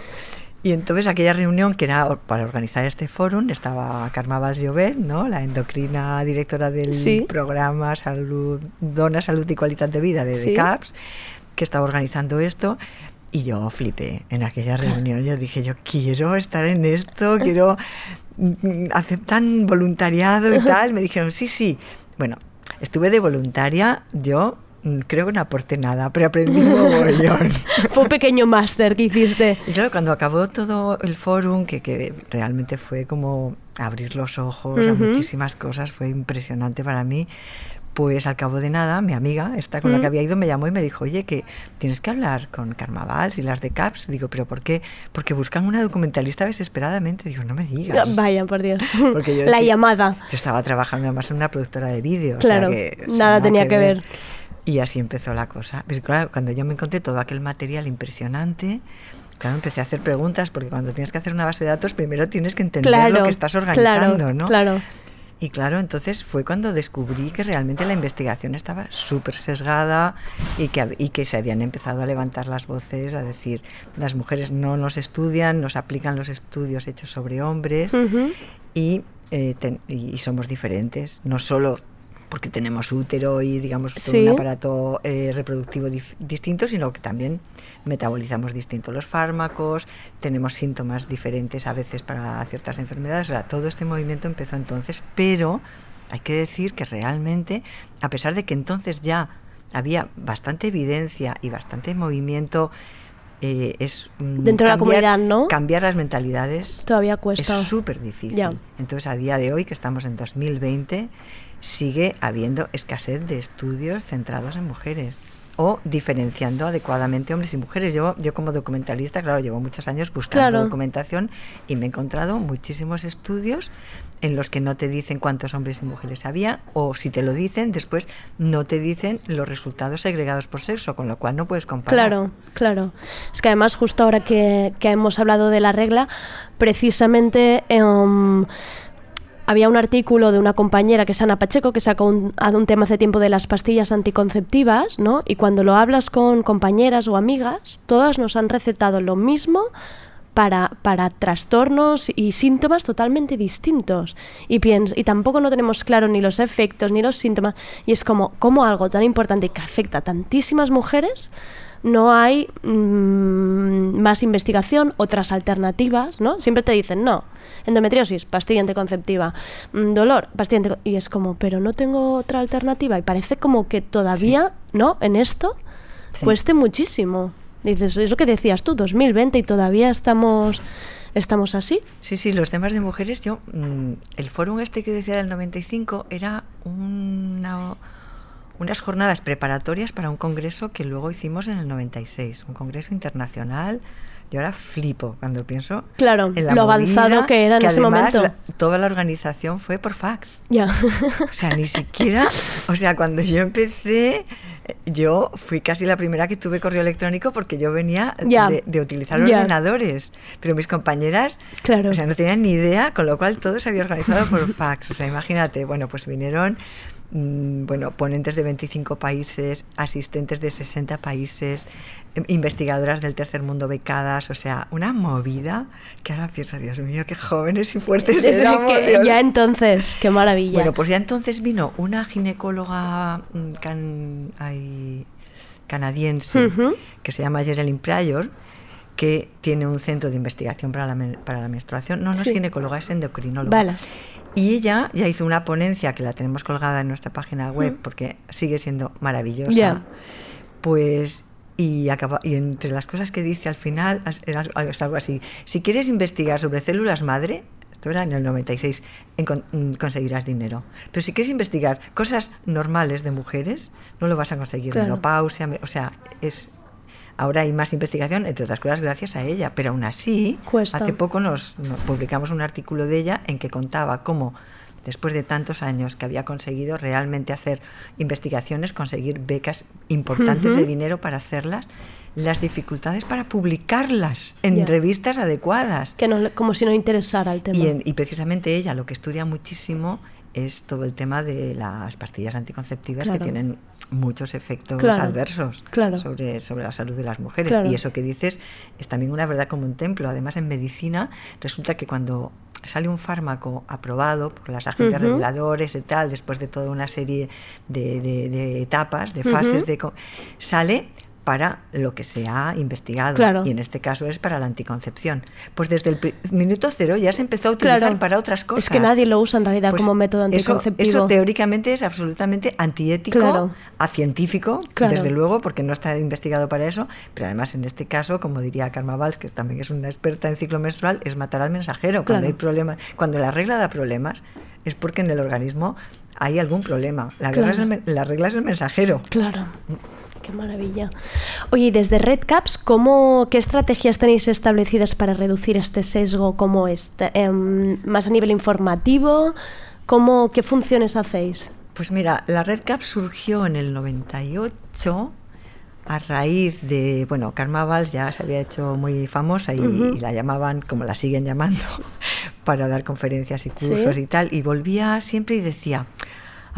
Y entonces aquella reunión que era para organizar este fórum estaba Valls Llobet, ¿no? La endocrina directora del Sí. programa Salud, Dona Salud y Calidad de Vida de, de Sí. CAPS, que estaba organizando esto. Y yo flipé en aquella reunión. Yo dije, yo quiero estar en esto, quiero mm, hacer voluntariado y tal. Me dijeron, sí, sí. Bueno, estuve de voluntaria yo mm, creo que no aporté nada, pero aprendí un mogollón. Fue un pequeño máster que hiciste. Y claro, cuando acabó todo el fórum, que, que realmente fue como abrir los ojos a Ujú. muchísimas cosas, fue impresionante para mí. Pues al cabo de nada, mi amiga, esta con la Mm. que había ido, me llamó y me dijo, oye, que tienes que hablar con Carnavals y las de CAPS. Digo, ¿pero por qué? Porque buscan una documentalista desesperadamente. Digo, no me digas. Vaya, por Dios. Porque yo La decía- llamada. Yo estaba trabajando además en una productora de vídeo. o Claro, sea que, o sea, nada tenía que ver. Y así empezó la cosa. Pero claro, cuando yo me encontré todo aquel material impresionante, claro, empecé a hacer preguntas, porque cuando tienes que hacer una base de datos, primero tienes que entender Claro, lo que estás organizando, claro, ¿no? claro. Y claro, entonces fue cuando descubrí que realmente la investigación estaba súper sesgada y que, y que se habían empezado a levantar las voces, a decir, las mujeres no nos estudian, nos aplican los estudios hechos sobre hombres y, eh, ten- y somos diferentes, no solo porque tenemos útero y digamos todo Sí. un aparato eh, reproductivo distinto, sino que también metabolizamos distinto los fármacos, tenemos síntomas diferentes a veces para ciertas enfermedades, o sea, todo este movimiento empezó entonces, pero hay que decir que realmente, a pesar de que entonces ya había bastante evidencia y bastante movimiento, eh, es Dentro de la cambiar- comunidad, ¿no? Cambiar las mentalidades Todavía cuesta. es súper difícil. Entonces, a día de hoy, que estamos en 2020, sigue habiendo escasez de estudios centrados en mujeres o diferenciando adecuadamente hombres y mujeres. Yo, yo como documentalista, claro, llevo muchos años buscando Claro. documentación y me he encontrado muchísimos estudios en los que no te dicen cuántos hombres y mujeres había o si te lo dicen, después no te dicen los resultados segregados por sexo, con lo cual no puedes comparar. Claro, claro. Es que además justo ahora que, que hemos hablado de la regla, precisamente em, había un artículo de una compañera que es Ana Pacheco que sacó un, a un tema hace tiempo de las pastillas anticonceptivas, ¿no? Y cuando lo hablas con compañeras o amigas, todas nos han recetado lo mismo para, para trastornos y síntomas totalmente distintos. Y, piens y tampoco no tenemos claro ni los efectos ni los síntomas. Y es como, como algo tan importante que afecta a tantísimas mujeres, no hay mm, más investigación, otras alternativas, ¿no? Siempre te dicen, no, endometriosis, pastilla anticonceptiva, mm, dolor, pastilla antico-". Y es como, pero no tengo otra alternativa. Y parece como que todavía, ¿no? En esto Sí. cueste muchísimo. Dices, es lo que decías tú, 2020 y todavía estamos, estamos así. Sí, sí, los temas de mujeres, yo, mm, el fórum este que decía del 95 era una, unas jornadas preparatorias para un congreso que luego hicimos en el 96, un congreso internacional. Yo ahora flipo cuando pienso Claro, en la lo avanzado que era en ese además momento. la- toda la organización fue por fax. Ya. O sea, ni siquiera, o sea, cuando yo empecé, eh, yo fui casi la primera que tuve correo electrónico porque yo venía de, de utilizar ordenadores, pero mis compañeras, Claro. o sea, no tenían ni idea, con lo cual todo se había organizado por fax. O sea, imagínate, bueno, pues vinieron, bueno, ponentes de 25 países, asistentes de 60 países, em, investigadoras del tercer mundo becadas, o sea, una movida que ahora pienso, Dios mío, qué jóvenes y fuertes Desde éramos, que- Dios ya entonces, qué maravilla. bueno, pues ya entonces vino una ginecóloga mm, can- ay, canadiense que se llama Geraldine Pryor, que tiene un centro de investigación para la, para la menstruación. No, no Sí. es ginecóloga, es endocrinóloga. Vale. Y ella ya hizo una ponencia que la tenemos colgada en nuestra página web Mm. porque sigue siendo maravillosa. Pues, y, acaba, y entre las cosas que dice al final, es algo así. Si quieres investigar sobre células madre, esto era en el 96, encon- mm, conseguirás dinero. Pero si quieres investigar cosas normales de mujeres, no lo vas a conseguir. Claro. Menopausia, me- o sea, es... Ahora hay más investigación, entre otras cosas, gracias a ella. Pero aún así, Cuesta. hace poco nos, nos publicamos un artículo de ella en que contaba cómo, después de tantos años que había conseguido realmente hacer investigaciones, conseguir becas importantes de dinero para hacerlas, las dificultades para publicarlas en revistas adecuadas. Que no, como si no interesara el tema. Y, en- y precisamente ella lo que estudia muchísimo es todo el tema de las pastillas anticonceptivas Claro. que tienen muchos efectos Claro, adversos claro. sobre, sobre la salud de las mujeres. Y eso que dices es también una verdad como un templo. Además, en medicina resulta que cuando sale un fármaco aprobado por las agentes Ujú. reguladores y tal, después de toda una serie de, de- de etapas, de fases, de sale para lo que se ha investigado. Claro. Y en este caso es para la anticoncepción. Pues desde el minuto cero ya se empezó a utilizar Claro. para otras cosas. Es que nadie lo usa en realidad Pues como método eso, anticonceptivo. eso teóricamente es absolutamente antiético, Claro. acientífico, Claro. desde luego, porque no está investigado para eso, pero además en este caso, como diría Karma Valls, que también es una experta en ciclo menstrual, es matar al mensajero. Cuando hay problemas, cuando la regla da problemas, es porque en el organismo hay algún problema. La, regla, es el, la regla es el mensajero. Claro. Qué maravilla. Oye, y desde Red Caps, ¿cómo, ¿qué estrategias tenéis establecidas para reducir este sesgo? ¿Cómo es? Te- em, ¿Más a nivel informativo? ¿Cómo, ¿Qué funciones hacéis? Pues mira, la Red Cap surgió en el 98 a raíz de, bueno, Karma Valls ya se había hecho muy famosa y, la llamaban, como la siguen llamando, para dar conferencias y cursos Sí. y tal, y volvía siempre y decía,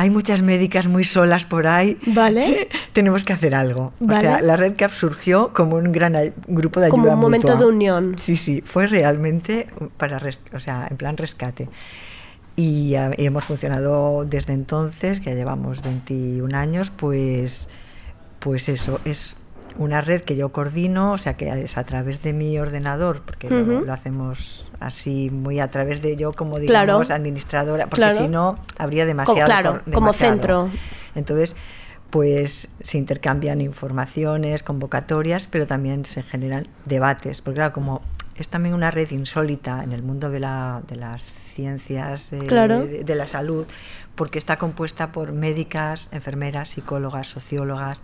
hay muchas médicas muy solas por ahí, Vale. tenemos que hacer algo. O Vale. sea, la Red Cap surgió como un gran grupo de ayuda Como un momento mutua. de unión. Sí, sí, fue realmente para, o sea, en plan rescate. Y, ah, y hemos funcionado desde entonces, que ya llevamos 21 años, pues, pues eso, es una red que yo coordino, o sea que es a través de mi ordenador, porque lo- hacemos así muy a través de yo como Claro. digamos administradora, porque Claro. si no habría demasiado. claro, cor- como centro. Entonces, pues se intercambian informaciones, convocatorias, pero también se generan debates, porque claro, como es también una red insólita en el mundo de, la, de las ciencias, eh, Claro. de, de la salud, porque está compuesta por médicas, enfermeras, psicólogas, sociólogas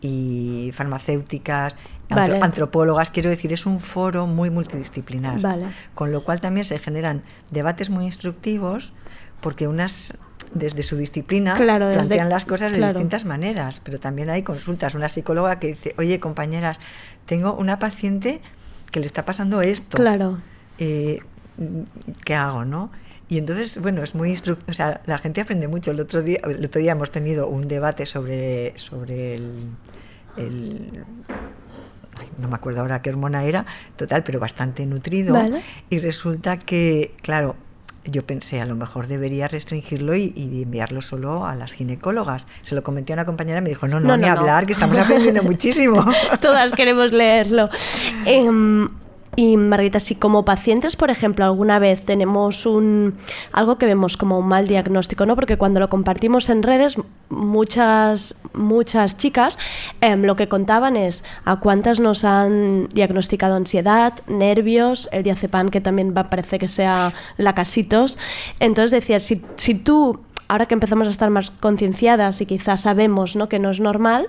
y farmacéuticas, Vale. antropólogas, quiero decir, es un foro muy multidisciplinar. Vale. Con lo cual también se generan debates muy instructivos porque unas desde su disciplina Claro, desde- plantean las cosas de claro. distintas maneras, pero también hay consultas. Una psicóloga que dice, oye compañeras, tengo una paciente que le está pasando esto. Claro. Eh, ¿Qué hago, no? Y entonces, bueno, es muy o sea, la gente aprende mucho. El otro día, el otro día hemos tenido un debate sobre, sobre el, el- ay, no me acuerdo ahora qué hormona era, total, pero bastante nutrido. Vale. Y resulta que, claro, yo pensé, a lo mejor debería restringirlo y, y enviarlo solo a las ginecólogas. Se lo comenté a una compañera y me dijo, no, no, No, ni no, no. hablar, que estamos aprendiendo muchísimo. Todas queremos leerlo. y Margarita, si como pacientes, por ejemplo, alguna vez tenemos un algo que vemos como un mal diagnóstico, ¿no? Porque cuando lo compartimos en redes, muchas, muchas chicas em, lo que contaban es a cuántas nos han diagnosticado ansiedad, nervios, el diazepam, que también va, parece que sea lacasitos. Entonces decía, si, si tú, ahora que empezamos a estar más concienciadas y quizás sabemos ¿no? que no es normal,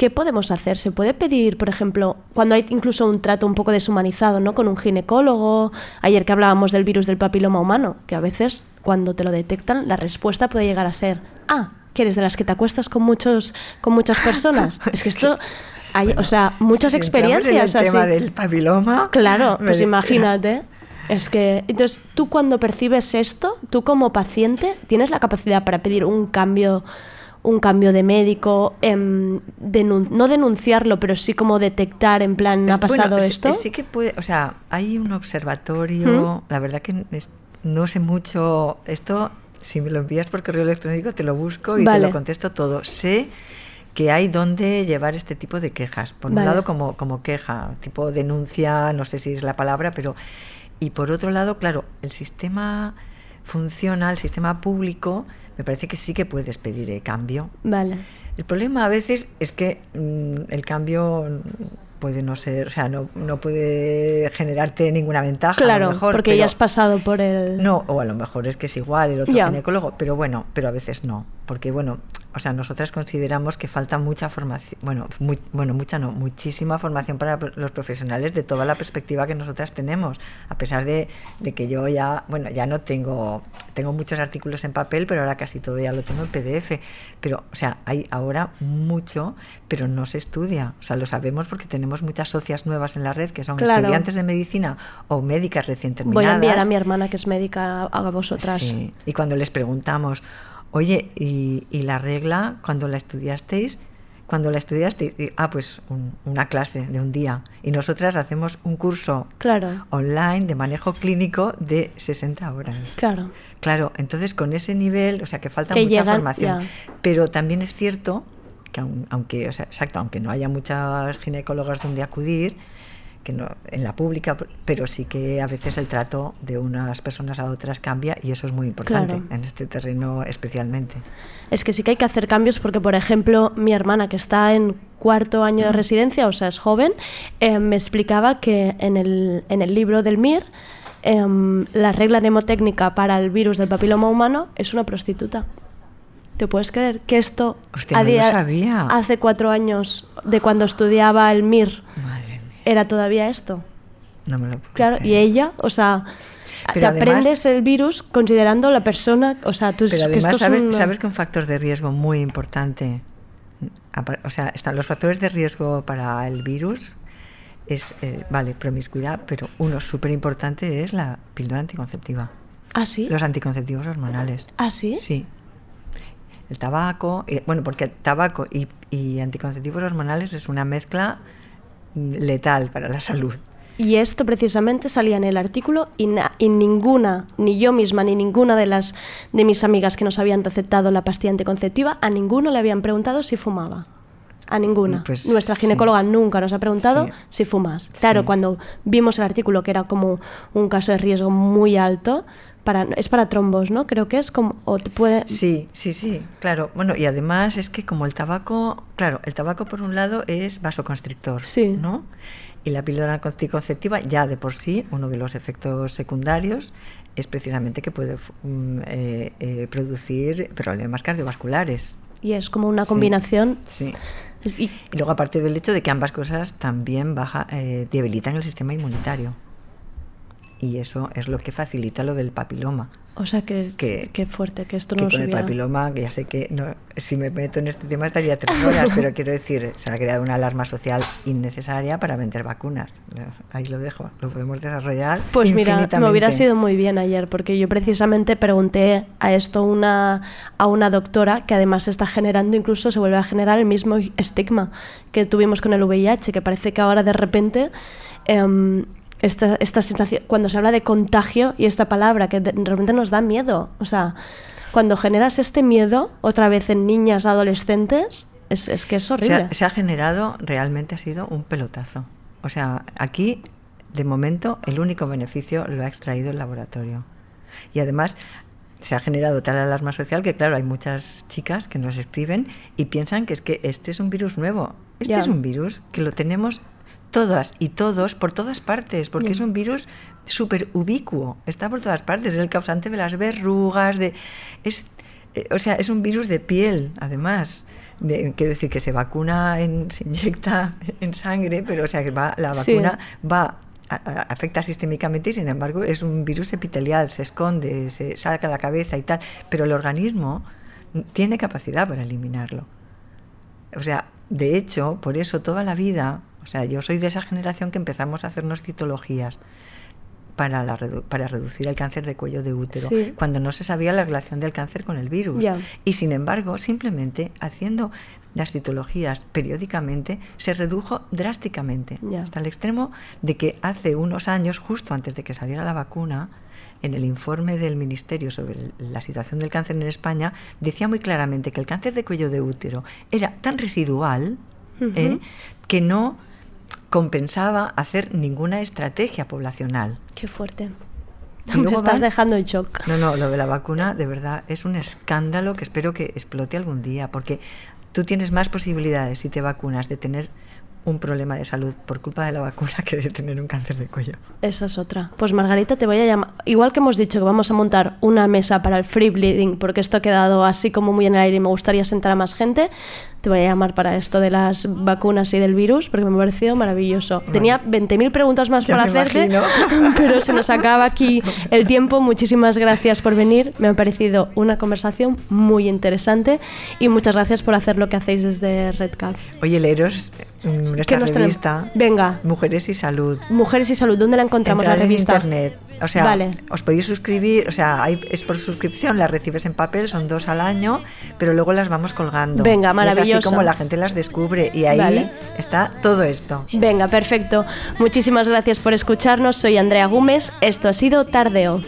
¿Qué podemos hacer? ¿Se puede pedir, por ejemplo, cuando hay incluso un trato un poco deshumanizado, ¿no? Con un ginecólogo. Ayer que hablábamos del virus del papiloma humano, que a veces cuando te lo detectan, la respuesta puede llegar a ser, ah, que eres de las que te acuestas con muchos, con muchas personas. es que esto, hay, o sea, muchas Si experiencias en el tema así. del papiloma. Claro, pues de- imagínate. Es que, entonces, tú cuando percibes esto, tú como paciente, tienes la capacidad para pedir un cambio, un cambio de médico, em, denun- no denunciarlo, pero sí como detectar, en plan, ¿ha bueno, pasado sí- esto? Sí que puede, o sea, hay un observatorio, la verdad que es- no sé mucho esto, si me lo envías por correo electrónico te lo busco y te lo contesto todo. Sé que hay donde llevar este tipo de quejas. Por Vale. un lado como, como queja, tipo denuncia, no sé si es la palabra, pero... Y por otro lado, claro, el sistema funciona, el sistema público, me parece que sí que puedes pedir eh, cambio. Vale. El problema a veces es que mm, el cambio puede no ser, o sea, no, no puede generarte ninguna ventaja. a lo Claro, mejor, porque pero- ya has pasado por el... No, o a lo mejor es que es igual el otro ginecólogo, pero bueno, pero a veces no, porque bueno, o sea, nosotras consideramos que falta mucha formación, bueno, muy- bueno, mucha no, muchísima formación para los profesionales de toda la perspectiva que nosotras tenemos, a pesar de, de que yo ya, bueno, ya no tengo, tengo muchos artículos en papel, pero ahora casi todo ya lo tengo en PDF, pero, o sea, hay ahora mucho, pero no se estudia, o sea, lo sabemos porque tenemos muchas socias nuevas en la red que son Claro. estudiantes de medicina o médicas recién terminadas. Voy a enviar a mi hermana, que es médica, a vosotras. Sí, Y cuando les preguntamos, oye, ¿y, y la regla cuando la estudiasteis? Cuando la estudiasteis, Y, ah, pues un- una clase de un día. Y nosotras hacemos un curso Claro, online de manejo clínico de 60 horas. claro. Claro, entonces con ese nivel, o sea que falta Que mucha llegan- formación. ya. Pero también es cierto que aun- aunque, o sea, exacto, aunque no haya muchas ginecólogas donde acudir, que no, en la pública, pero sí que a veces el trato de unas personas a otras cambia y eso es muy importante Claro. en este terreno especialmente. Es que sí que hay que hacer cambios porque, por ejemplo, mi hermana que está en cuarto año de residencia, o sea, es joven, eh, me explicaba que en el, en el libro del MIR em, la regla mnemotécnica para el virus del papiloma humano es una prostituta. ¿Te puedes creer que esto Hostia, a no lo sabía. hace cuatro años de cuando estudiaba el MIR era todavía esto? No me lo puedo Claro, y ella, o sea, Pero te además- aprendes el virus considerando la persona, o sea, tú Pero que además, ¿sabes, un- sabes que un factor de riesgo muy importante, o sea, están los factores de riesgo para el virus, es, eh, vale, promiscuidad, pero uno súper importante es la píldora anticonceptiva. ¿Ah, sí? Los anticonceptivos hormonales. ¿Ah, sí? Sí. El tabaco, eh, bueno, porque tabaco y, y anticonceptivos hormonales es una mezcla letal para la salud. Y esto precisamente salía en el artículo y, na- y ninguna, ni yo misma, ni ninguna de las de mis amigas que nos habían recetado la pastilla anticonceptiva, a ninguno le habían preguntado si fumaba. A ninguna. Pues, Nuestra sí. ginecóloga nunca nos ha preguntado Sí. si fumas. Claro, Sí. cuando vimos el artículo que era como un caso de riesgo muy alto, para, es para trombos, ¿no? Creo que es como... O te puede, Sí, sí, sí, claro. Bueno, y además es que como el tabaco, claro, el tabaco por un lado es vasoconstrictor, ¿no? Y la píldora anticonceptiva ya de por sí, uno de los efectos secundarios es precisamente que puede mm, eh, eh, producir problemas cardiovasculares. Y es como una Sí, combinación... Sí. Y- Y luego aparte del hecho de que ambas cosas también baja, eh, debilitan el sistema inmunitario. Y eso es lo que facilita lo del papiloma. o sea, que, Que- fuerte, que esto que no con el papiloma, que ya sé que no, si me meto en este tema estaría tres horas, pero quiero decir, se ha creado una alarma social innecesaria para vender vacunas. Ahí lo dejo, lo podemos desarrollar. Pues mira, me hubiera sido muy bien ayer, porque yo precisamente pregunté a esto una, a una doctora que además está generando, incluso se vuelve a generar el mismo estigma que tuvimos con el VIH, que parece que ahora de repente em, esta, esta sensación, cuando se habla de contagio y esta palabra que de repente nos da miedo, o sea, cuando generas este miedo otra vez en niñas, adolescentes, es, es que es se horrible. ha, se ha generado, realmente ha sido un pelotazo. O sea, aquí, de momento, el único beneficio lo ha extraído el laboratorio. Y además, se ha generado tal alarma social que, claro, hay muchas chicas que nos escriben y piensan que es que este es un virus nuevo. Este es un virus que lo tenemos todas y todos por todas partes, porque es un virus súper ubicuo, está por todas partes, es el causante de las verrugas, de... Es, eh, o sea, es un virus de piel, además. De- quiero decir que se vacuna, en, se inyecta en sangre, pero o sea que va, la Sí. vacuna va a- a- afecta sistémicamente y sin embargo es un virus epitelial, se esconde, se saca la cabeza y tal, pero el organismo tiene capacidad para eliminarlo. O sea, de hecho, por eso toda la vida, sea, yo soy de esa generación que empezamos a hacernos citologías para, la redu- para reducir el cáncer de cuello de útero, Sí. cuando no se sabía la relación del cáncer con el virus. Y sin embargo, simplemente haciendo las citologías periódicamente se redujo drásticamente, hasta el extremo de que hace unos años, justo antes de que saliera la vacuna, en el informe del Ministerio sobre la situación del cáncer en España, decía muy claramente que el cáncer de cuello de útero era tan residual. ¿eh? que no compensaba hacer ninguna estrategia poblacional. Qué fuerte. Y Me estás van- dejando en shock. No, no, lo de la vacuna de verdad es un escándalo que espero que explote algún día, porque tú tienes más posibilidades si te vacunas de tener un problema de salud por culpa de la vacuna que de tener un cáncer de cuello. Esa es otra. Pues Margarita, te voy a llamar. Igual que hemos dicho que vamos a montar una mesa para el free bleeding, porque esto ha quedado así como muy en el aire y me gustaría sentar a más gente, te voy a llamar para esto de las vacunas y del virus, porque me ha parecido maravilloso. Tenía 20.000 preguntas más Ya para hacerte, imagino. pero se nos acaba aquí el tiempo. Muchísimas gracias por venir. Me ha parecido una conversación muy interesante y muchas gracias por hacer lo que hacéis desde Red Cap. Oye, leeros mm, nuestra nos tenemos? revista Venga. Mujeres y Salud. Mujeres y Salud, ¿dónde la encontramos Entrar la en revista? internet. O sea, Vale. os podéis suscribir, o sea, hay- es por suscripción, las recibes en papel, son dos al año, pero luego las vamos colgando. Venga, Y Es maravilloso. así como la gente las descubre y ahí Vale. está todo esto. Venga, perfecto. Muchísimas gracias por escucharnos. Soy Andrea Gómez. Esto ha sido Tardeo.